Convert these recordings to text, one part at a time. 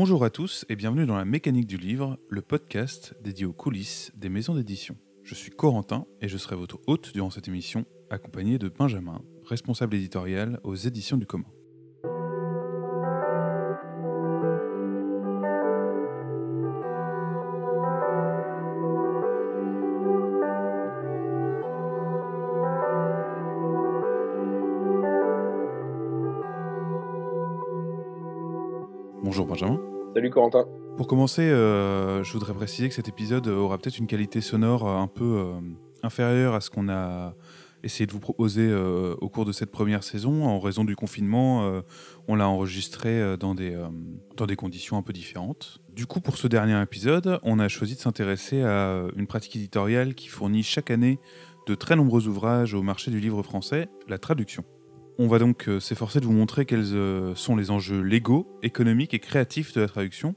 Bonjour à tous et bienvenue dans La Mécanique du Livre, le podcast dédié aux coulisses des maisons d'édition. Je suis Corentin et je serai votre hôte durant cette émission, accompagné de Benjamin, responsable éditorial aux éditions du commun. Commencer, euh, je voudrais préciser que cet épisode aura peut-être une qualité sonore un peu euh, inférieure à ce qu'on a essayé de vous proposer euh, au cours de cette première saison. En raison du confinement, on l'a enregistré dans des, dans des conditions un peu différentes. Du coup, pour ce dernier épisode, on a choisi de s'intéresser à une pratique éditoriale qui fournit chaque année de très nombreux ouvrages au marché du livre français, la traduction. On va donc s'efforcer de vous montrer quels sont les enjeux légaux, économiques et créatifs de la traduction,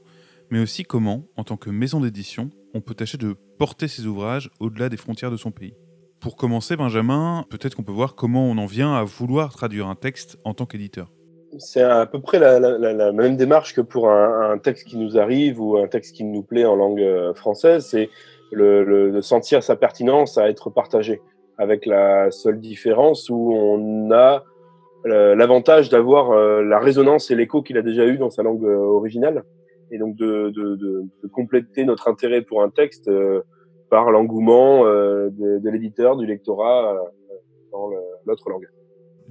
mais aussi comment, en tant que maison d'édition, on peut tâcher de porter ses ouvrages au-delà des frontières de son pays. Pour commencer, Benjamin, peut-être qu'on peut voir comment on en vient à vouloir traduire un texte en tant qu'éditeur. C'est à peu près la, même démarche que pour un, texte qui nous arrive ou un texte qui nous plaît en langue française, c'est le, de sentir sa pertinence à être partagé, avec la seule différence où on a l'avantage d'avoir euh, la résonance et l'écho qu'il a déjà eu dans sa langue euh, originale, et donc de, de, de, compléter notre intérêt pour un texte euh, par l'engouement de, de l'éditeur, du lectorat dans l'autre langue.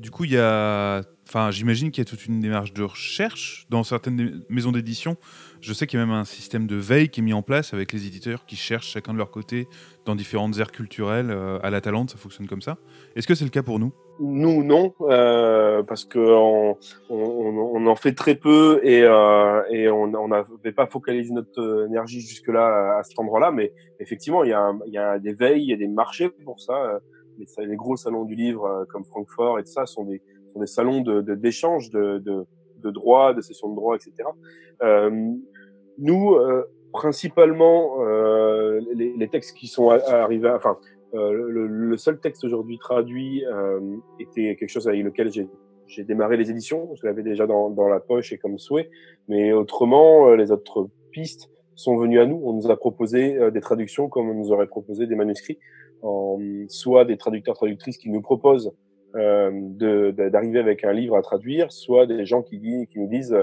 Du coup, il y a, enfin, j'imagine qu'il y a toute une démarche de recherche dans certaines maisons d'édition je sais qu'il y a même un système de veille qui est mis en place avec les éditeurs qui cherchent chacun de leur côté dans différentes aires culturelles. Euh, à la Talente, ça fonctionne comme ça. Est-ce que c'est le cas pour nous? Nous, non, euh, parce qu'on on, en fait très peu et, euh, on n'avait pas focalisé notre énergie jusque-là à cet endroit-là. Mais effectivement, il y, il y a des veilles, il y a des marchés pour ça. Les, les gros salons du livre comme Francfort et tout ça sont des, sont des salons d'échange de, de, de de droit, de sessions de droit, etc. Euh, nous, euh, principalement, euh, les, les, textes qui sont arrivés, enfin, euh, le, le, seul texte aujourd'hui traduit était quelque chose avec lequel j'ai j'ai démarré les éditions, je l'avais déjà dans, dans, la poche et comme souhait, mais autrement, les autres pistes sont venues à nous. On nous a proposé des traductions comme on nous aurait proposé des manuscrits, en, soit des traducteurs traductrices qui nous proposent euh, d'arriver avec un livre à traduire, soit des gens qui, qui nous disent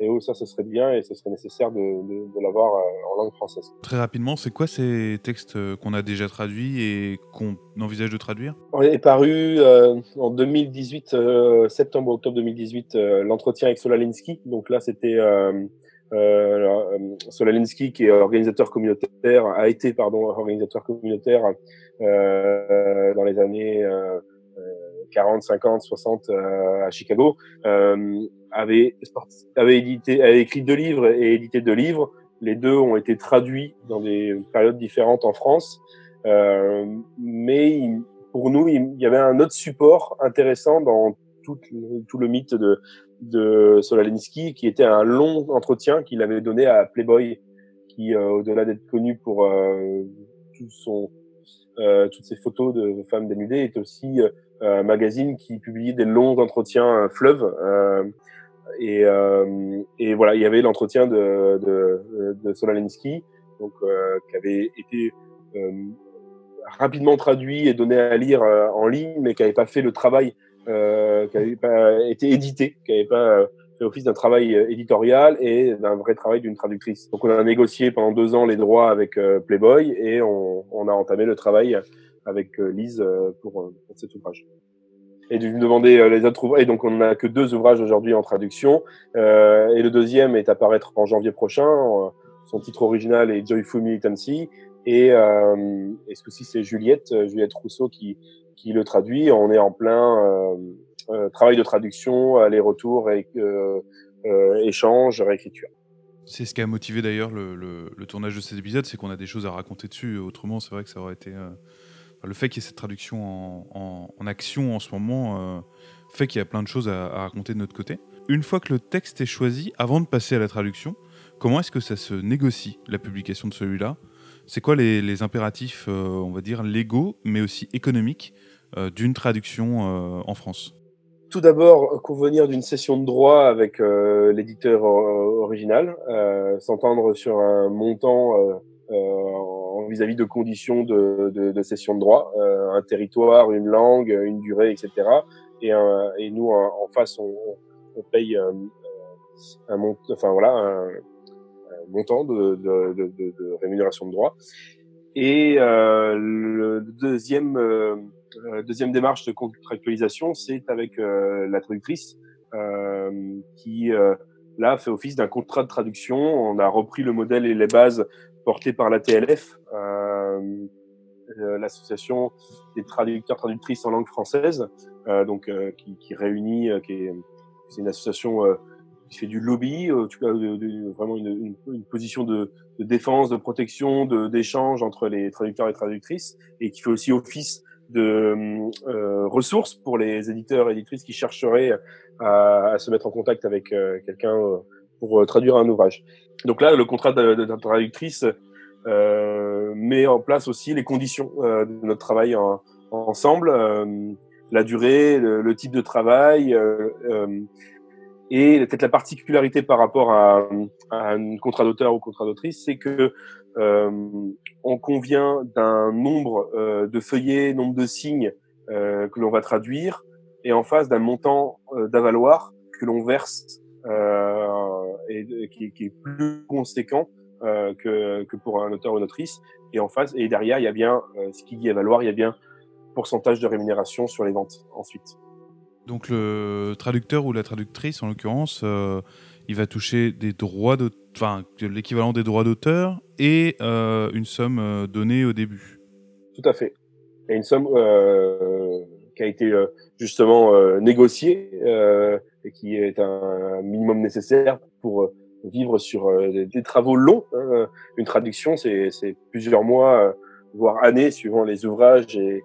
et oh, ça, ce serait bien et ce serait nécessaire de, de, de l'avoir euh, en langue française. Très rapidement, c'est quoi ces textes euh, qu'on a déjà traduits et qu'on envisage de traduire? On est paru euh, en 2018, euh, septembre-octobre 2018, euh, l'entretien avec Solalinsky. Donc là, c'était euh, Solalinsky qui est organisateur communautaire, a été pardon organisateur communautaire dans les années 40, 50, 60 à Chicago, euh, avait, avait, édité, avait écrit deux livres et édité deux livres. Les deux ont été traduits dans des périodes différentes en France. Euh, mais pour nous, il y avait un autre support intéressant dans tout, tout le mythe de, de Solalinsky, qui était un long entretien qu'il avait donné à Playboy, qui, euh, au-delà d'être connu pour euh, tout son, euh, toutes ses photos de femmes dénudées, est aussi euh, magazine qui publiait des longs entretiens fleuves. Euh, et, euh, et, voilà, il y avait l'entretien de, de, donc qui avait été rapidement traduit et donné à lire en ligne, mais qui n'avait pas fait le travail, euh, qui n'avait pas été édité, qui n'avait pas fait office d'un travail éditorial et d'un vrai travail d'une traductrice. Donc on a négocié pendant deux ans les droits avec Playboy et on, on, a entamé le travail avec euh, Lise euh, pour, euh, pour cet ouvrage et de lui demander les autres ouvrages. Et donc, on n'a que deux ouvrages aujourd'hui en traduction. Euh, et le deuxième est à paraître en janvier prochain. Son titre original est Joyful Militancy. Et, euh, et ce ci c'est Juliette, Juliette Rousseau qui, qui le traduit. On est en plein euh, travail de traduction, aller-retour, et, échange, réécriture. C'est ce qui a motivé d'ailleurs le, tournage de cet épisode, c'est qu'on a des choses à raconter dessus. Autrement, c'est vrai que ça aurait été le fait qu'il y ait cette traduction en, action en ce moment euh, fait qu'il y a plein de choses à, raconter de notre côté. Une fois que le texte est choisi, avant de passer à la traduction, comment est-ce que ça se négocie, la publication de celui-là? C'est quoi les, impératifs, euh, on va dire, légaux, mais aussi économiques euh, d'une traduction en France? Tout d'abord convenir d'une session de droit avec l'éditeur original, s'entendre sur un montant vis-à-vis de conditions de, de, de, cession de droit, un territoire, une langue, une durée, etc. Et, et nous, en, face, on, on paye un, montant, enfin voilà, un, montant de, de, rémunération de droit. Et euh, le deuxième, euh, deuxième démarche de contractualisation, c'est avec euh, la traductrice qui là fait office d'un contrat de traduction. On a repris le modèle et les bases portés par la TLF, l'association des traducteurs traductrices en langue française, donc qui, qui, réunit, qui est, c'est une association qui fait du lobby, euh, tu as vraiment une, une, position de, de, défense, de protection, d'échange entre les traducteurs et traductrices, et qui fait aussi office de euh, ressources pour les éditeurs et éditrices qui chercheraient à, se mettre en contact avec euh, quelqu'un euh, pour traduire un ouvrage. Donc là, le contrat de, traductrice met en place aussi les conditions de notre travail en, ensemble, la durée, le, type de travail, et peut-être la particularité par rapport à, un contrat d'auteur ou contrat d'autrice, c'est que on convient d'un nombre euh, de feuillets, nombre de signes euh, que l'on va traduire, et en face d'un montant euh, d'avaloir que l'on verse et, qui, qui, est plus conséquent que, que, pour un auteur ou une autrice. Et en face, et derrière, il y a bien ce qui dit avaloir, il y a bien pourcentage de rémunération sur les ventes ensuite. Donc le traducteur ou la traductrice, en l'occurrence, il va toucher des droits de, enfin l'équivalent des droits d'auteur et euh, une somme euh, donnée au début. Tout à fait. Et une somme qui a été justement négociée et qui est un minimum nécessaire pour vivre sur des, travaux longs. Hein. Une traduction, c'est plusieurs mois, voire années, suivant les ouvrages et,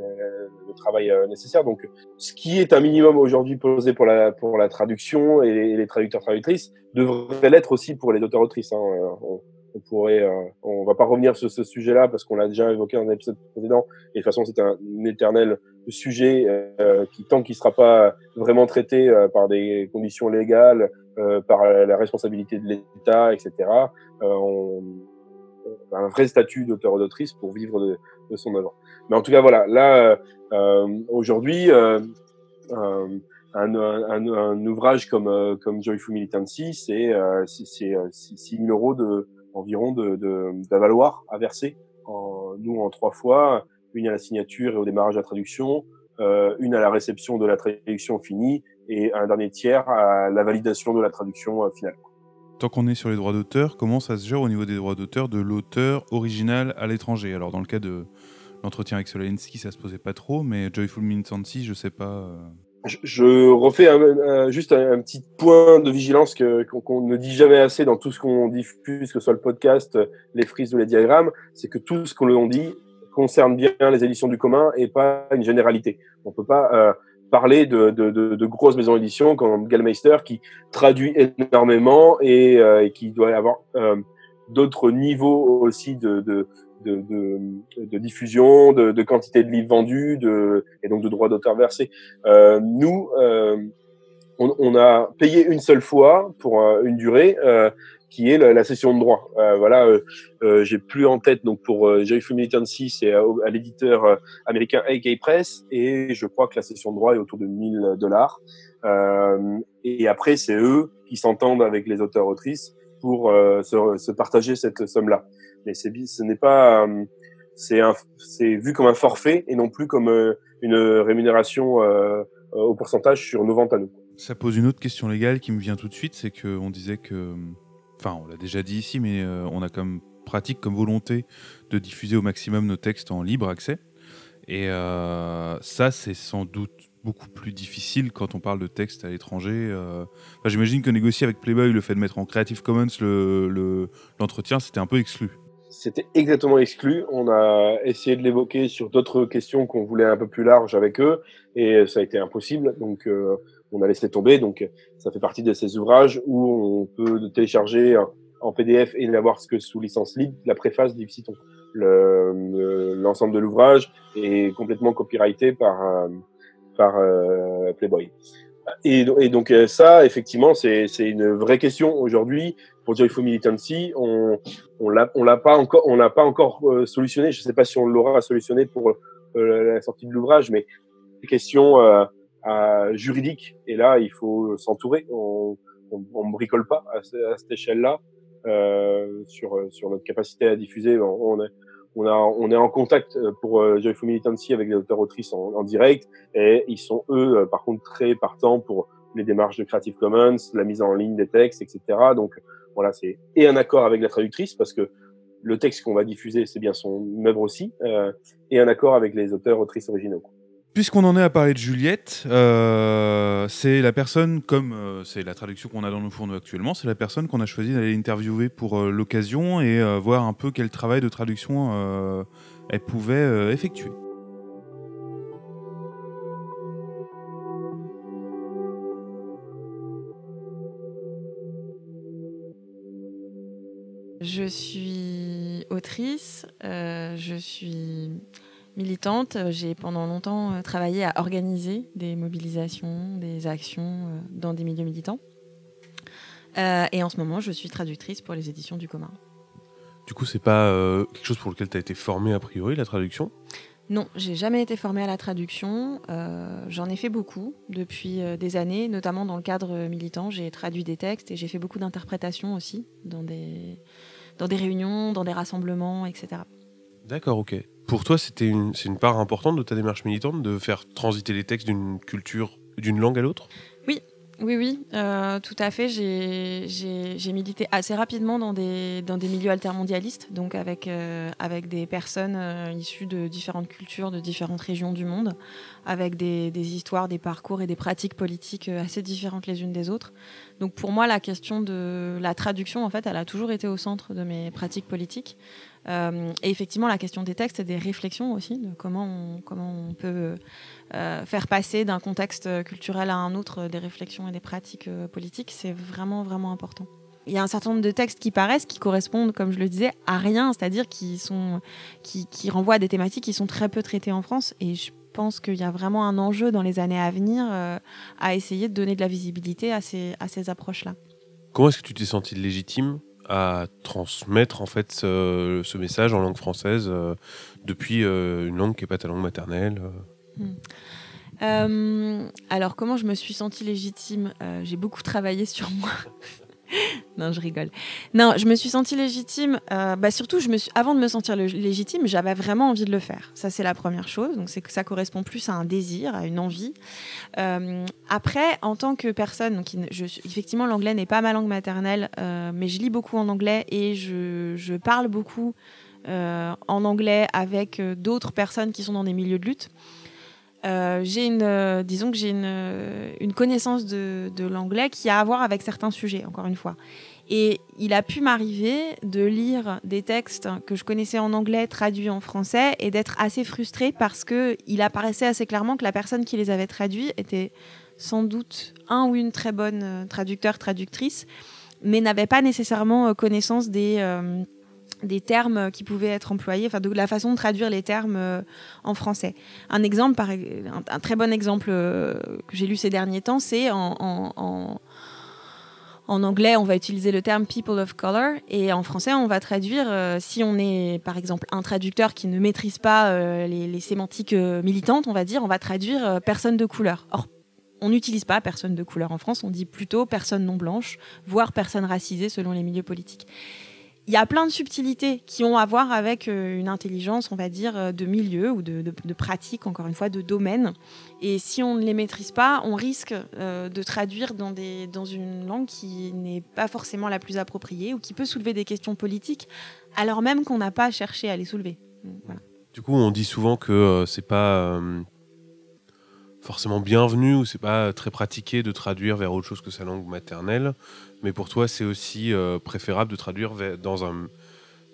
euh, travail euh, nécessaire. Donc, ce qui est un minimum aujourd'hui posé pour la, pour la traduction et les, traducteurs traductrices devrait l'être aussi pour les auteurs autrices. Hein. Euh, on, on, pourrait, on va pas revenir sur ce sujet-là parce qu'on l'a déjà évoqué dans un épisode précédent. Et de toute façon, c'est un, éternel sujet qui, tant qu'il sera pas vraiment traité par des conditions légales, par la responsabilité de l'État, etc., on, un vrai statut d'auteur ou d'autrice pour vivre de, de, son œuvre. Mais en tout cas, voilà, là, euh, aujourd'hui, euh, un, un, un, ouvrage comme, euh, comme Joyful Militancy, c'est euh, 6 000 euros de, environ d'avaloir de, de, à verser, en, nous en trois fois, une à la signature et au démarrage de la traduction, euh, une à la réception de la traduction finie et un dernier tiers à la validation de la traduction euh, finale. Tant qu'on est sur les droits d'auteur, comment ça se gère au niveau des droits d'auteur de l'auteur original à l'étranger? Alors dans le cas de l'entretien avec Solensky, ça se posait pas trop, mais Joyful Militancy, je sais pas. Euh. Je, refais juste un, petit point de vigilance qu'on ne dit jamais assez dans tout ce qu'on diffuse, que ce soit le podcast, les frises ou les diagrammes, c'est que tout ce qu'on dit concerne bien les éditions du commun et pas une généralité. On peut pas euh, parler de, de, de, de, grosses maisons d'édition comme Gallmeister qui traduit énormément et, euh, qui doit avoir euh, d'autres niveaux aussi de, de, de, diffusion, de, quantité de livres vendus de, et donc de droits d'auteur versés. Euh, nous, on, a payé une seule fois pour une durée qui est la, session de droit. Euh, voilà, euh, euh, j'ai plus en tête donc pour euh, Joyful Militancy, c'est à, à l'éditeur américain AK Press et je crois que la session de droit est autour de 1000 dollars. et après, c'est eux qui s'entendent avec les auteurs autrices pour se, partager cette somme-là. Mais c'est ce n'est pas c'est c'est vu comme un forfait et non plus comme une rémunération au pourcentage sur nos ventes à nous. Ça pose une autre question légale qui me vient tout de suite, c'est qu'on disait que enfin on l'a déjà dit ici, mais euh, on a comme pratique, comme volonté de diffuser au maximum nos textes en libre accès. Et euh, ça, c'est sans doute beaucoup plus difficile quand on parle de textes à l'étranger. Euh. J'imagine que négocier avec Playboy le fait de mettre en Creative Commons l'entretien, le, c'était un peu exclu. C'était exactement exclu. On a essayé de l'évoquer sur d'autres questions qu'on voulait un peu plus larges avec eux, et ça a été impossible. Donc, on a laissé tomber. Donc, ça fait partie de ces ouvrages où on peut télécharger en PDF et l'avoir que sous licence libre, la préface d'Yves Citon. L'ensemble le, de l'ouvrage est complètement copyrighté par, par Playboy. Et, donc ça, effectivement, c'est une vraie question aujourd'hui pour Joyful Militancy. On on l'a pas encore on l'a pas encore solutionné. Je ne sais pas si on l'aura solutionné pour la sortie de l'ouvrage, mais des questions juridiques. Et là, il faut s'entourer. On, on, ne bricole pas à, cette échelle-là euh, sur sur notre capacité à diffuser. On, est on, a, on est en contact euh, pour euh, Joyful Militancy avec les auteurs autrices en, en, direct et ils sont eux euh, par contre très partants pour les démarches de Creative Commons, la mise en ligne des textes, etc. Donc voilà, c'est et un accord avec la traductrice parce que le texte qu'on va diffuser, c'est bien son œuvre aussi, euh, et un accord avec les auteurs autrices originaux. Puisqu'on en est à parler de Juliette, euh, c'est la personne, comme euh, c'est la traduction qu'on a dans nos fourneaux actuellement, c'est la personne qu'on a choisi d'aller interviewer pour euh, l'occasion et voir un peu quel travail de traduction elle pouvait effectuer. Je suis autrice, je suis militante, euh, j'ai pendant longtemps euh, travaillé à organiser des mobilisations, des actions euh, dans des milieux militants. et en ce moment, je suis traductrice pour les éditions du commun. Du coup, c'est pas quelque chose pour lequel tu as été formée a priori, la traduction? Non, j'ai jamais été formée à la traduction. J'en ai fait beaucoup depuis des années, notamment dans le cadre militant. J'ai traduit des textes et j'ai fait beaucoup d'interprétations aussi dans des, dans des réunions, dans des rassemblements, etc. D'accord, ok. Pour toi, c'était c'est une part importante de ta démarche militante de faire transiter les textes d'une culture, d'une langue à l'autre? Oui, oui, oui, euh, tout à fait. J'ai milité assez rapidement dans des, dans des milieux altermondialistes, donc avec, euh, avec des personnes euh, issues de différentes cultures, de différentes régions du monde, avec des, des, histoires, des parcours et des pratiques politiques assez différentes les unes des autres. Donc pour moi, la question de la traduction, en fait, elle a toujours été au centre de mes pratiques politiques. Et effectivement, la question des textes et des réflexions aussi, de comment on, comment on peut euh, faire passer d'un contexte culturel à un autre euh, des réflexions et des pratiques euh, politiques, c'est vraiment, vraiment important. Il y a un certain nombre de textes qui paraissent, qui correspondent, comme je le disais, à rien, c'est-à-dire qui, qui, qui renvoient à des thématiques qui sont très peu traitées en France. Et je pense qu'il y a vraiment un enjeu dans les années à venir à essayer de donner de la visibilité à ces, à ces approches-là. Comment est-ce que tu t'es senti légitime à transmettre en fait ce, message en langue française depuis une langue qui n'est pas ta langue maternelle Hmm. Euh, alors, comment je me suis sentie légitime? Euh, J'ai beaucoup travaillé sur moi. non, je rigole. Non, je me suis sentie légitime. Euh, bah surtout, je me suis, avant de me sentir légitime, j'avais vraiment envie de le faire. Ça, c'est la première chose. Donc, c'est que ça correspond plus à un désir, à une envie. après, en tant que personne, donc, effectivement, l'anglais n'est pas ma langue maternelle, mais je lis beaucoup en anglais et je parle beaucoup en anglais avec d'autres personnes qui sont dans des milieux de lutte. Euh, j'ai une, euh, disons que j'ai une, euh, une, connaissance de, de l'anglais qui a à voir avec certains sujets, encore une fois. Et il a pu m'arriver de lire des textes que je connaissais en anglais traduits en français et d'être assez frustrée parce que il apparaissait assez clairement que la personne qui les avait traduits était sans doute un ou une très bonne traducteur, traductrice, mais n'avait pas nécessairement connaissance des des termes qui pouvaient être employés, enfin de la façon de traduire les termes euh, en français. Un exemple, par, un, très bon exemple euh, que j'ai lu ces derniers temps, c'est en, anglais, on va utiliser le terme people of color et en français, on va traduire, euh, si on est par exemple un traducteur qui ne maîtrise pas les, les, sémantiques militantes, on va dire, on va traduire personne de couleur. Or, on n'utilise pas personne de couleur en France, on dit plutôt personne non blanche, voire personne racisée selon les milieux politiques il y a plein de subtilités qui ont à voir avec euh, une intelligence, on va dire, euh, de milieu ou de, pratique, encore une fois, de domaine. Et si on ne les maîtrise pas, on risque euh, de traduire dans, une langue qui n'est pas forcément la plus appropriée ou qui peut soulever des questions politiques, alors même qu'on n'a pas cherché à les soulever. Du coup, on dit souvent que c'est pas forcément bienvenu ou c'est pas très pratiqué de traduire vers autre chose que sa langue maternelle mais pour toi, c'est aussi euh, préférable de traduire dans, un,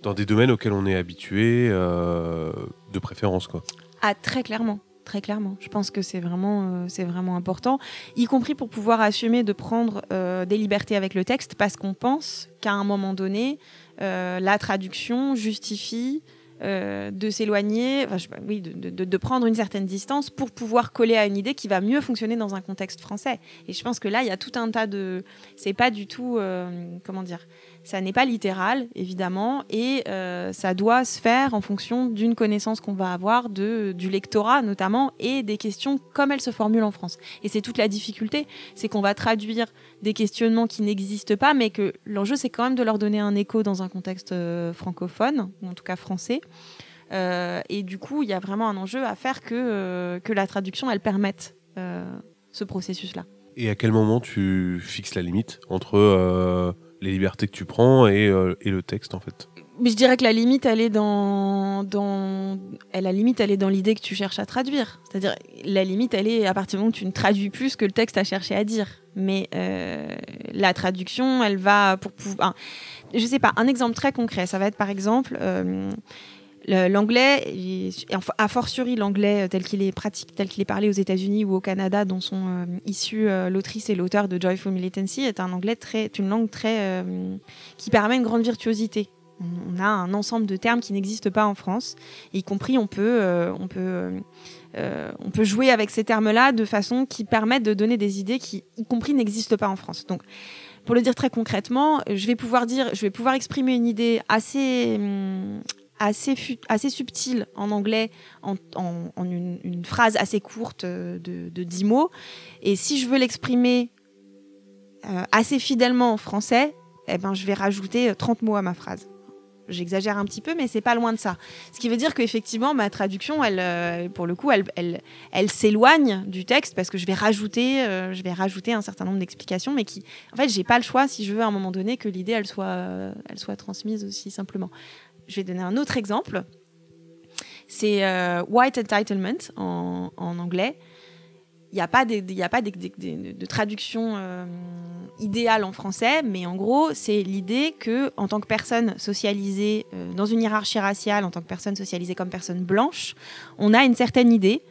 dans des domaines auxquels on est habitué, euh, de préférence. Quoi. Ah, très clairement. Très clairement, je pense que c'est vraiment, euh, c'est vraiment important, y compris pour pouvoir assumer de prendre des libertés avec le texte, parce qu'on pense qu'à un moment donné, la traduction justifie euh, de s'éloigner, oui, de, prendre une certaine distance pour pouvoir coller à une idée qui va mieux fonctionner dans un contexte français. Et je pense que là, il y a tout un tas de. C'est pas du tout. Euh, comment dire Ça n'est pas littéral, évidemment, et euh, ça doit se faire en fonction d'une connaissance qu'on va avoir de, du lectorat, notamment, et des questions comme elles se formulent en France. Et c'est toute la difficulté, c'est qu'on va traduire des questionnements qui n'existent pas, mais que l'enjeu, c'est quand même de leur donner un écho dans un contexte francophone, ou en tout cas français. Euh, et du coup, il y a vraiment un enjeu à faire que, euh, que la traduction, elle permette euh, ce processus-là. Et à quel moment tu fixes la limite entre les libertés que tu prends et, et le texte, en fait mais je dirais que la limite, elle est dans, la limite, elle est dans l'idée que tu cherches à traduire. C'est-à-dire, la limite, elle est à partir du moment où tu ne traduis plus ce que le texte a cherché à dire. Mais la traduction, elle va pour pouvoir. je sais pas. Un exemple très concret, ça va être par exemple l'anglais, a fortiori l'anglais tel qu'il est pratique, tel qu'il est parlé aux États-Unis ou au Canada, dont sont euh, issus euh, l'autrice et l'auteur de Joyful Militancy, est un anglais très, une langue très euh, qui permet une grande virtuosité. On, a un ensemble de termes qui n'existent pas en France, y compris on peut, on peut, on peut jouer avec ces termes-là de façon qui permettent de donner des idées qui, y compris, n'existent pas en France. Donc pour le dire très concrètement, je vais pouvoir dire, je vais pouvoir exprimer une idée assez, hum, assez, subtil en anglais, en, une, phrase assez courte de, de 10 mots. Et si je veux l'exprimer euh, assez fidèlement en français, eh ben, je vais rajouter 30 mots à ma phrase. J'exagère un petit peu, mais c'est pas loin de ça. Ce qui veut dire qu'effectivement, ma traduction, euh, pour le coup, elle, s'éloigne du texte parce que je vais rajouter, euh, je vais rajouter un certain nombre d'explications, mais qui, en fait, j'ai pas le choix si je veux à un moment donné que l'idée, elle soit transmise aussi simplement je vais donner un autre exemple. C'est euh, white entitlement en, anglais. Il n'y a pas, de, traduction euh, idéale en français, mais en gros, c'est l'idée que, en tant que personne socialisée euh, dans une hiérarchie raciale, en tant que personne socialisée comme personne blanche, on a une certaine idée,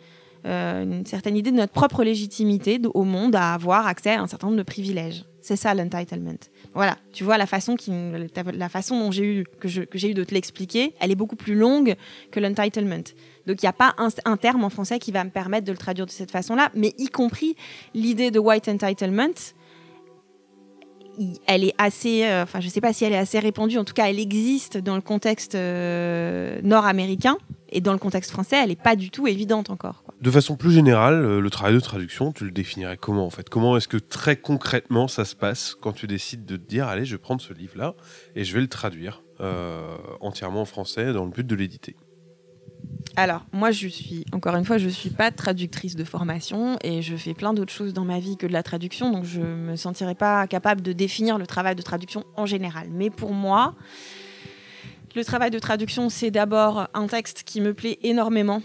une certaine idée de notre propre légitimité au monde à avoir accès à un certain nombre de privilèges. C'est ça l'entitlement. Voilà, tu vois la façon, qui, la façon dont j'ai eu que j'ai eu de te l'expliquer, elle est beaucoup plus longue que l'entitlement. Donc il n'y a pas un, terme en français qui va me permettre de le traduire de cette façon-là, mais y compris l'idée de white entitlement, elle est assez, euh, enfin je sais pas si elle est assez répandue, en tout cas elle existe dans le contexte euh, nord-américain. Et dans le contexte français, elle n'est pas du tout évidente encore. De façon plus générale, euh, le travail de traduction, tu le définirais comment en fait? Comment est-ce que très concrètement ça se passe quand tu décides de te dire allez, je vais prendre ce livre-là et je vais le traduire entièrement en français dans le but de l'éditer? Alors, moi, je suis, encore une fois, je ne suis pas traductrice de formation et je fais plein d'autres choses dans ma vie que de la traduction, donc je ne me sentirais pas capable de définir le travail de traduction en général. Mais pour moi, le travail de traduction, c'est d'abord un texte qui me plaît énormément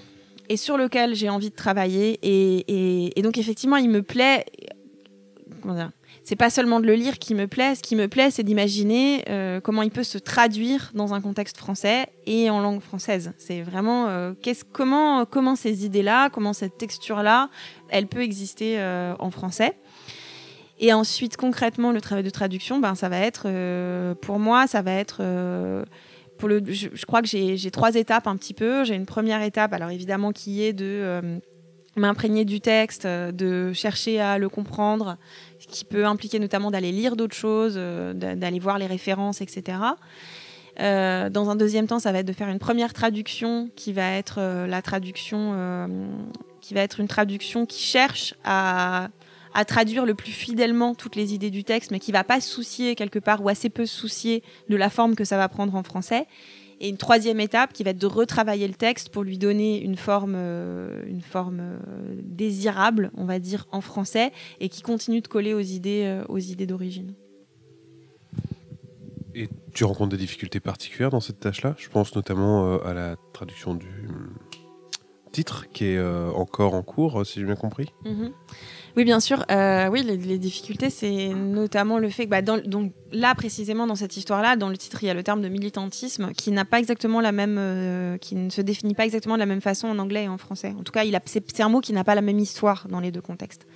et sur lequel j'ai envie de travailler. Et, donc, effectivement, il me plaît. C'est pas seulement de le lire qui me plaît. Ce qui me plaît, c'est d'imaginer euh, comment il peut se traduire dans un contexte français et en langue française. C'est vraiment euh, comment, ces idées-là, comment cette texture-là, elle peut exister euh, en français. Et ensuite, concrètement, le travail de traduction, ben, ça va être, pour moi, ça va être je, crois que j'ai trois étapes un petit peu. J'ai une première étape, alors évidemment, qui est de m'imprégner du texte, de chercher à le comprendre, qui peut impliquer notamment d'aller lire d'autres choses, euh, d'aller voir les références, etc. dans un deuxième temps, ça va être de faire une première traduction qui va être la traduction, qui va être une traduction qui cherche à à traduire le plus fidèlement toutes les idées du texte, mais qui va pas se soucier quelque part ou assez peu se soucier de la forme que ça va prendre en français. Et une troisième étape qui va être de retravailler le texte pour lui donner une forme, euh, une forme euh, désirable, on va dire, en français, et qui continue de coller aux idées, euh, aux idées d'origine. Et tu rencontres des difficultés particulières dans cette tâche-là? Je pense notamment à la traduction du titre qui est encore en cours, si j'ai bien compris? Mm-hmm. Oui, bien sûr. Euh, oui, les, difficultés, c'est notamment le fait que, bah, donc là précisément dans cette histoire-là, dans le titre, il y a le terme de militantisme qui n'a pas exactement la même, euh, qui ne se définit pas exactement de la même façon en anglais et en français. En tout cas, il a, c'est un mot qui n'a pas la même histoire dans les deux contextes.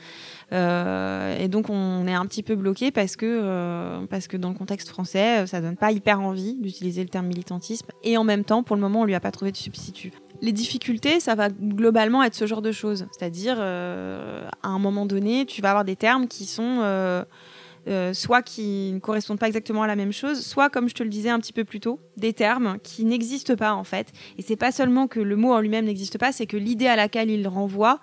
et donc on est un petit peu bloqué parce que, parce que dans le contexte français, ça donne pas hyper envie d'utiliser le terme militantisme. Et en même temps, pour le moment, on lui a pas trouvé de substitut. Les difficultés, ça va globalement être ce genre de choses. C'est-à-dire, à un moment donné, tu vas avoir des termes qui sont euh, soit qui ne correspondent pas exactement à la même chose, soit, comme je te le disais un petit peu plus tôt, des termes qui n'existent pas en fait. Et c'est pas seulement que le mot en lui-même n'existe pas, c'est que l'idée à laquelle il renvoie,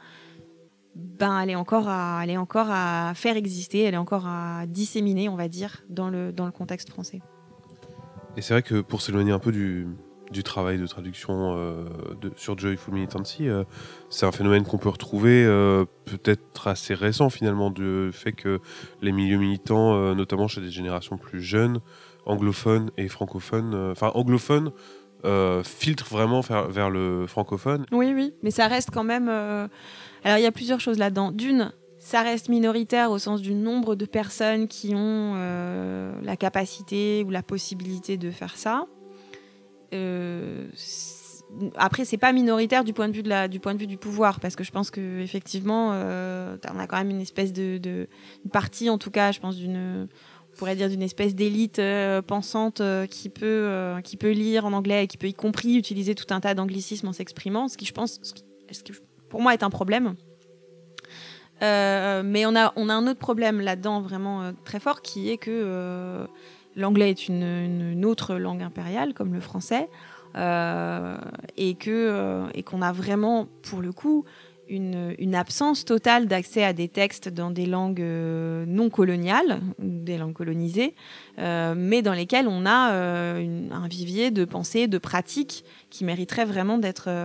ben, elle est, encore à, elle est encore à faire exister, elle est encore à disséminer, on va dire, dans le, dans le contexte français. Et c'est vrai que pour s'éloigner un peu du, du travail de traduction euh, sur Joyful Militancy. Euh, c'est un phénomène qu'on peut retrouver euh, peut-être assez récent finalement, du fait que les milieux militants, notamment chez des générations plus jeunes, anglophones et francophones, enfin anglophones, filtrent vraiment vers, le francophone. Oui, oui, mais ça reste quand même... Alors il y a plusieurs choses là-dedans. D'une, ça reste minoritaire au sens du nombre de personnes qui ont la capacité ou la possibilité de faire ça. Euh, après, c'est pas minoritaire du point de vue du pouvoir, parce que je pense que effectivement, euh, on a quand même une espèce de, partie, en tout cas, je pense d'une, on pourrait dire d'une espèce d'élite euh, pensante qui peut, qui peut lire en anglais et qui peut y compris utiliser tout un tas d'anglicismes en s'exprimant, ce qui, je pense, ce qui, pour moi est un problème. mais on a, on a un autre problème là-dedans vraiment très fort qui est que l'anglais est une, autre langue impériale comme le français euh, euh, et qu'on a vraiment pour le coup une, absence totale d'accès à des textes dans des langues euh, non coloniales, des langues colonisées, mais dans lesquelles on a un vivier de pensée, de pratiques qui mériterait vraiment d'être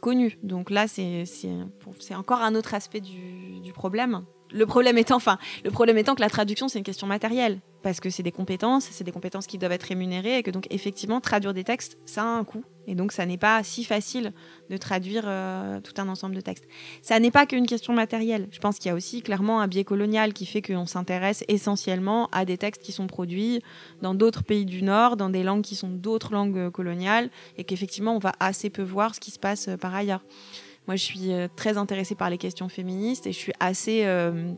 connu. Donc là, c'est encore un autre aspect du problème. Le problème étant, enfin, le problème étant que la traduction c'est une question matérielle parce que c'est des compétences, c'est des compétences qui doivent être rémunérées et que donc effectivement traduire des textes ça a un coût et donc ça n'est pas si facile de traduire euh, tout un ensemble de textes. Ça n'est pas qu'une question matérielle. Je pense qu'il y a aussi clairement un biais colonial qui fait qu'on s'intéresse essentiellement à des textes qui sont produits dans d'autres pays du Nord, dans des langues qui sont d'autres langues euh, coloniales et qu'effectivement on va assez peu voir ce qui se passe euh, par ailleurs. Moi, je suis euh, très intéressée par les questions féministes et je suis assez euh,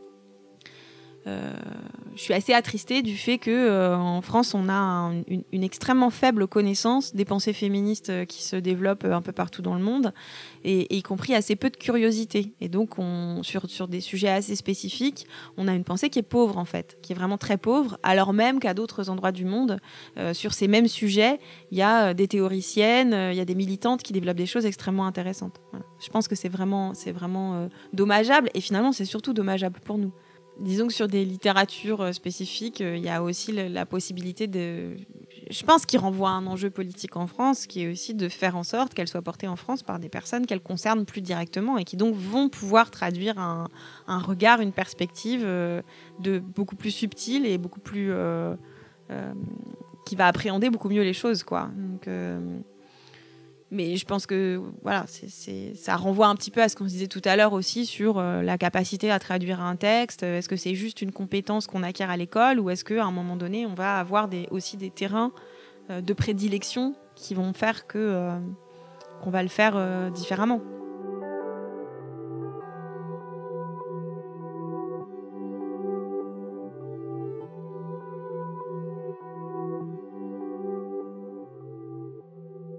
je suis assez attristée du fait que euh, en France on a une, extrêmement faible connaissance des pensées féministes euh, qui se développent un peu partout dans le monde et, y compris assez peu de curiosité. Et donc on, sur, des sujets assez spécifiques on a une pensée qui est pauvre en fait qui est vraiment très pauvre alors même qu'à d'autres endroits du monde sur ces mêmes sujets il y a des théoriciennes il y a des militantes qui développent des choses extrêmement intéressantes. Je pense que c'est vraiment dommageable et finalement c'est surtout dommageable pour nous disons que sur des littératures euh, spécifiques, euh, il y a aussi la, possibilité de. Je pense qu'il renvoie à un enjeu politique en France, qui est aussi de faire en sorte qu'elles soient portées en France par des personnes qu'elles concernent plus directement et qui donc vont pouvoir traduire un, regard, une perspective euh, de beaucoup plus subtile et beaucoup plus. qui va appréhender beaucoup mieux les choses, quoi. Mais je pense que voilà, ça renvoie un petit peu à ce qu'on disait tout à l'heure aussi sur euh, la capacité à traduire un texte. Est-ce que c'est juste une compétence qu'on acquiert à l'école ou est-ce qu'à un moment donné, on va avoir aussi des terrains euh, de prédilection qui vont faire euh, qu'on va le faire différemment?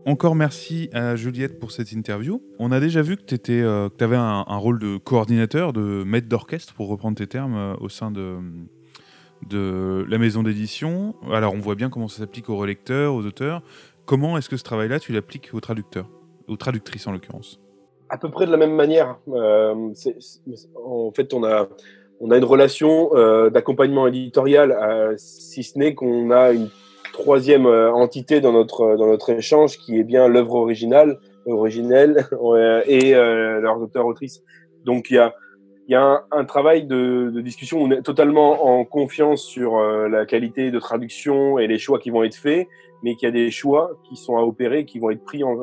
Encore merci à Juliette pour cette interview. On a déjà vu que tu euh, avais un, rôle de coordinateur, de maître d'orchestre, pour reprendre tes termes, euh, au sein de, la maison d'édition. Alors on voit bien comment ça s'applique aux relecteurs, aux auteurs. Comment est-ce que ce travail-là, tu l'appliques aux traducteurs, aux traductrices en l'occurrence? À peu près de la même manière. Euh, en fait, on a, on a une relation d'accompagnement éditorial, si ce n'est qu'on a une troisième euh, entité dans notre, euh, dans notre échange qui est bien l'œuvre originale, originelle et euh, leur auteur-autrice. Donc il y a, y a un, travail de, de, discussion, on est totalement en confiance sur la qualité de traduction et les choix qui vont être faits, mais qu'il y a des choix qui sont à opérer, qui vont être pris en,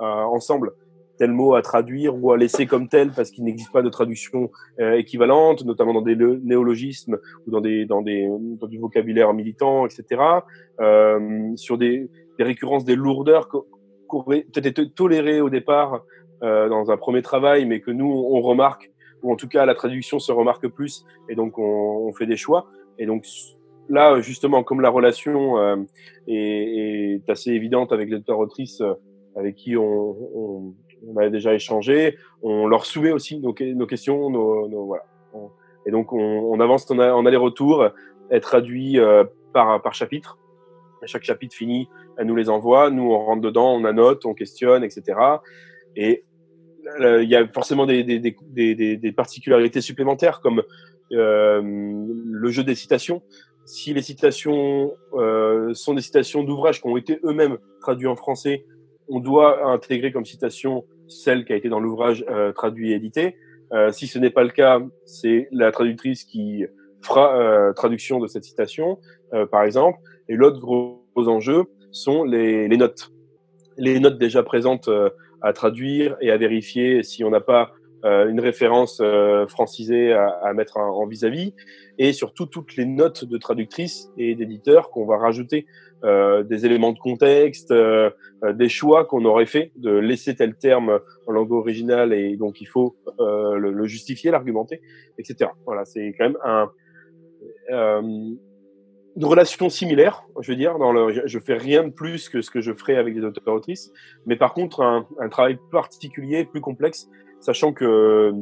ensemble tel mot à traduire ou à laisser comme tel parce qu'il n'existe pas de traduction euh, équivalente, notamment dans des néologismes ou dans, des, dans, des, dans du vocabulaire militant, etc. Euh, sur des, des, récurrences, des lourdeurs qui auraient peut-être tolérées au départ euh, dans un premier travail, mais que nous, on remarque ou en tout cas la traduction se remarque plus, et donc on, on fait des choix. Et donc là, justement, comme la relation euh, est, est, assez évidente avec l'auteur-autrice euh, avec qui on, on, on, a déjà échangé, on leur soumet aussi nos, questions, nos, voilà. Et donc on, avance en, en aller-retour, être traduit euh, par, par chapitre. Chaque chapitre fini, elle nous les envoie, nous on rentre dedans, on annote, on questionne, etc. Et euh, il y a forcément des, des, des, des, particularités supplémentaires comme euh, le jeu des citations. Si les citations sont des citations d'ouvrages qui ont été eux-mêmes traduits en français, on doit intégrer comme citation celle qui a été dans l'ouvrage euh, traduit et édité. Euh, si ce n'est pas le cas, c'est la traductrice qui fera euh, traduction de cette citation, par exemple. Et l'autre gros enjeu sont les, notes. Les notes déjà présentes à traduire et à vérifier si on n'a pas une référence francisée à, mettre en vis-à-vis, et surtout toutes les notes de traductrices et d'éditeurs qu'on va rajouter, euh, des éléments de contexte, euh, euh, des choix qu'on aurait fait de laisser tel terme en langue originale et donc il faut le, le, justifier, l'argumenter, etc. Voilà, c'est quand même un une relation similaire, je veux dire. Dans le, je, fais rien de plus que ce que je ferais avec des auteurs autrices, mais par contre un, un, travail particulier, plus complexe, sachant que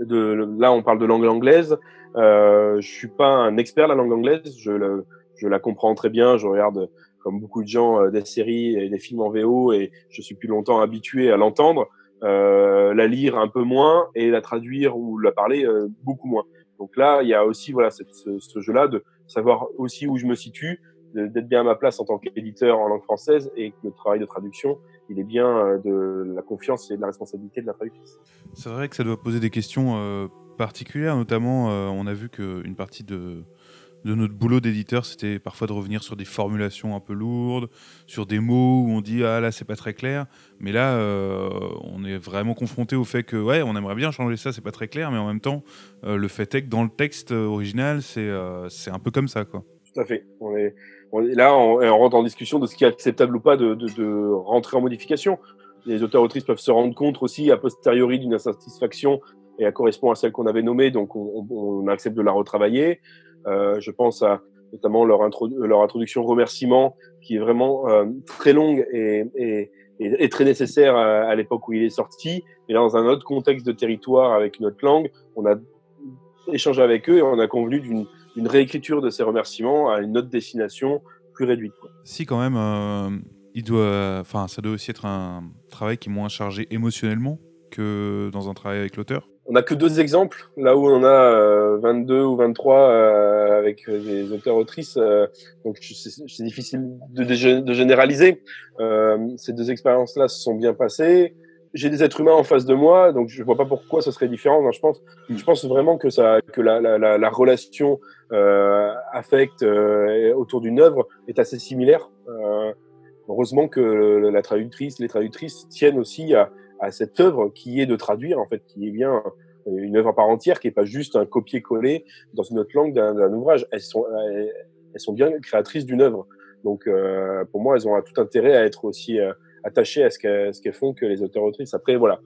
de, là on parle de langue anglaise. Euh, je suis pas un expert de la langue anglaise, je, le, je la comprends très bien. Je regarde comme beaucoup de gens euh, des séries et des films en VO et je suis plus longtemps habitué à l'entendre, euh, la lire un peu moins et la traduire ou la parler euh, beaucoup moins. Donc là, il y a aussi voilà ce, ce jeu-là de savoir aussi où je me situe, d'être bien à ma place en tant qu'éditeur en langue française et que le travail de traduction, il est bien euh, de la confiance et de la responsabilité de la traductrice. C'est vrai que ça doit poser des questions euh, particulières, notamment euh, on a vu qu'une partie de, de notre boulot d'éditeur, c'était parfois de revenir sur des formulations un peu lourdes, sur des mots où on dit ah là c'est pas très clair, mais là euh, on est vraiment confronté au fait que ouais on aimerait bien changer ça, c'est pas très clair, mais en même temps euh, le fait est que dans le texte original c'est euh, c'est un peu comme ça quoi. Tout à fait. On est, on est là, on, rentre en discussion de ce qui est acceptable ou pas de, de, rentrer en modification. Les auteurs autrices peuvent se rendre compte aussi a posteriori d'une insatisfaction et elle correspond à celle qu'on avait nommée, donc on, on, accepte de la retravailler. Euh, je pense à notamment leur, introdu leur introduction remerciement, qui est vraiment euh, très longue et, et, très nécessaire à, l'époque où il est sorti. Et dans un autre contexte de territoire avec une autre langue, on a échangé avec eux et on a convenu d'une réécriture de ces remerciements à une autre destination plus réduite. Si quand même, euh, ça doit aussi être un travail qui est moins chargé émotionnellement que dans un travail avec l'auteur. On n'a que deux exemples, là où on a euh, 22 ou 23 euh, avec des auteurs-autrices, euh, donc c'est difficile de, de, généraliser. Euh, ces deux expériences-là se sont bien passées. J'ai des êtres humains en face de moi, donc je vois pas pourquoi ça serait différent. Je pense, je pense vraiment que ça, que la, la, la, la relation euh, affecte autour d'une œuvre est assez similaire. heureusement que la traductrice, les traductrices tiennent aussi à, à cette œuvre qui est de traduire, en fait, qui est bien une œuvre à part entière, qui est pas juste un copier-coller dans une autre langue d'un ouvrage. Elles sont, elles, sont bien créatrices d'une œuvre. Donc, euh, pour moi, elles ont tout intérêt à être aussi euh, attachées à ce qu'elles qu font que les auteurs-autrices. Après, voilà.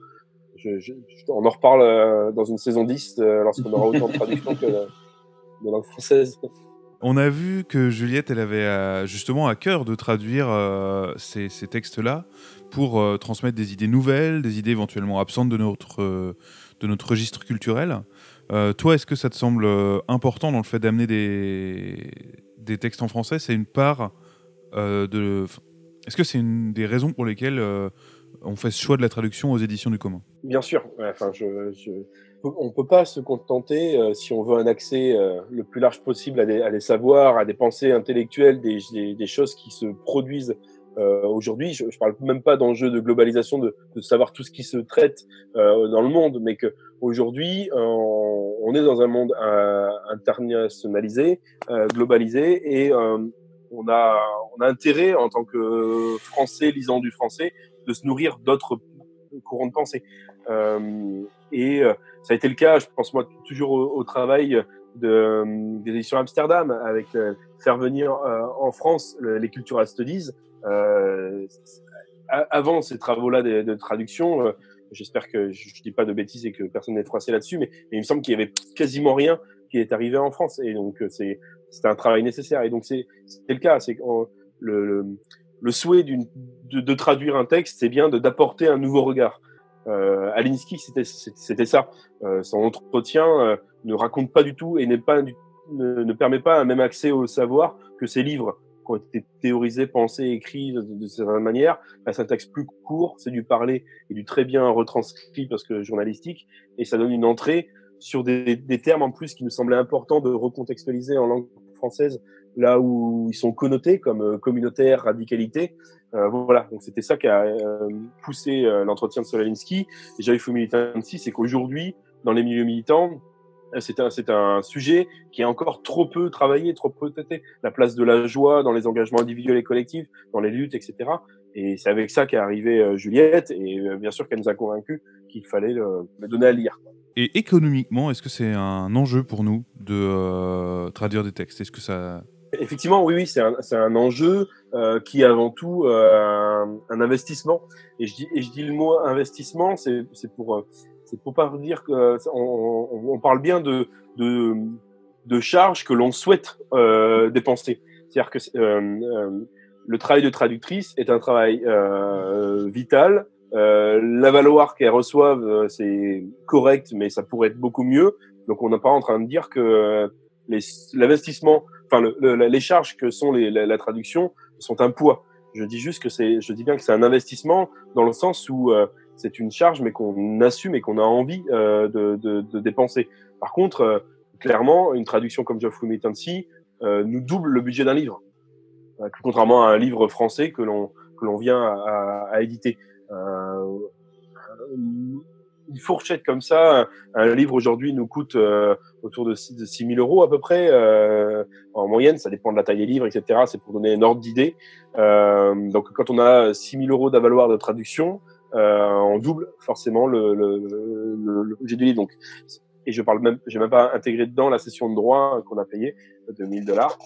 On en reparle euh, dans une saison 10 euh, lorsqu'on aura autant de traductions que de langue française. On a vu que Juliette, elle avait euh, justement à cœur de traduire euh, ces, textes-là pour euh, transmettre des idées nouvelles, des idées éventuellement absentes de notre, de notre registre culturel. Toi, est-ce que ça te semble important dans le fait d'amener des, des textes en français? C'est une part de. Est-ce que c'est une des raisons pour lesquelles on fait ce choix de la traduction aux éditions du commun? Bien sûr. On ne peut pas se contenter, euh, si on veut un accès euh, le plus large possible à des, à des, savoirs, à des pensées intellectuelles, des, des, choses qui se produisent euh, aujourd'hui. Je ne parle même pas d'enjeu de globalisation, de, de, savoir tout ce qui se traite euh, dans le monde, mais que aujourd'hui, on, on, est dans un monde euh, internationalisé, globalisé, et on a, on a intérêt, en tant que Français lisant du français, de se nourrir d'autres courants de pensée. Et ça a été le cas, je pense moi, toujours au, travail de, euh, des éditions Amsterdam, avec euh, faire venir euh, en France le, les cultural studies. avant ces travaux-là de, traduction, J'espère que je, ne dis pas de bêtises et que personne n'est froissé là-dessus, mais, il me semble qu'il y avait quasiment rien qui est arrivé en France. Et donc, c'est un travail nécessaire. Et donc, c'est le cas. C'est le, le, le, souhait de, de, traduire un texte, c'est bien d'apporter un nouveau regard. Euh, Alinsky, c'était ça. Euh, son entretien euh, ne raconte pas du tout et pas ne, ne, permet pas un même accès au savoir que ses livres qui ont été théorisés, pensés, écrits de, de certaine manière. C'est un texte plus court, c'est du parler et du très bien retranscrit parce que journalistique, et ça donne une entrée sur des, des termes en plus qui nous semblaient importants de recontextualiser en langue française là où ils sont connotés comme euh, communautaire, radicalité. Euh, voilà, donc c'était ça qui a euh, poussé l'entretien de Solalinsky. Et j'avais fait militancy, c'est qu'aujourd'hui, dans les milieux militants, c'est un, c'est un sujet qui est encore trop peu travaillé, trop peu traité. La place de la joie dans les engagements individuels et collectifs, dans les luttes, etc. Et c'est avec ça qu'est arrivée Juliette, et bien sûr qu'elle nous a convaincus qu'il fallait le, donner à lire. Et économiquement, est-ce que c'est un enjeu pour nous de traduire des textes? Est-ce que ça Effectivement, oui, oui, c'est un, un, enjeu euh, qui est avant tout euh, un, investissement. Et je dis, et je dis le mot investissement, c'est pour, euh, c'est pour pas dire que on, on, parle bien de, de, de charges que l'on souhaite euh, dépenser. C'est-à-dire que euh, le travail de traductrice est un travail vital. la valoir qu'elles reçoivent, c'est correct, mais ça pourrait être beaucoup mieux. Donc, on n'est pas en train de dire que l'investissement enfin, le, les charges que sont les, la, traduction sont un poids. Je dis juste que c'est, je dis bien que c'est un investissement dans le sens où euh, c'est une charge, mais qu'on assume et qu'on a envie euh, de, de, de, dépenser. Par contre, euh, clairement, une traduction comme Geoff Militancy euh, nous double le budget d'un livre, contrairement à un livre français que l'on que l'on vient à, à, éditer une fourchette comme ça, un livre aujourd'hui nous coûte euh, autour de 6, 000 euros à peu près euh, en moyenne. Ça dépend de la taille des livres, etc. C'est pour donner un ordre d'idée. Euh, donc quand on a 6 000 euros d'avaloir de traduction, on double forcément le, le, le, budget du livre. Donc, et je parle même, j'ai même pas intégré dedans la session de droit qu'on a payé de 1000 dollars.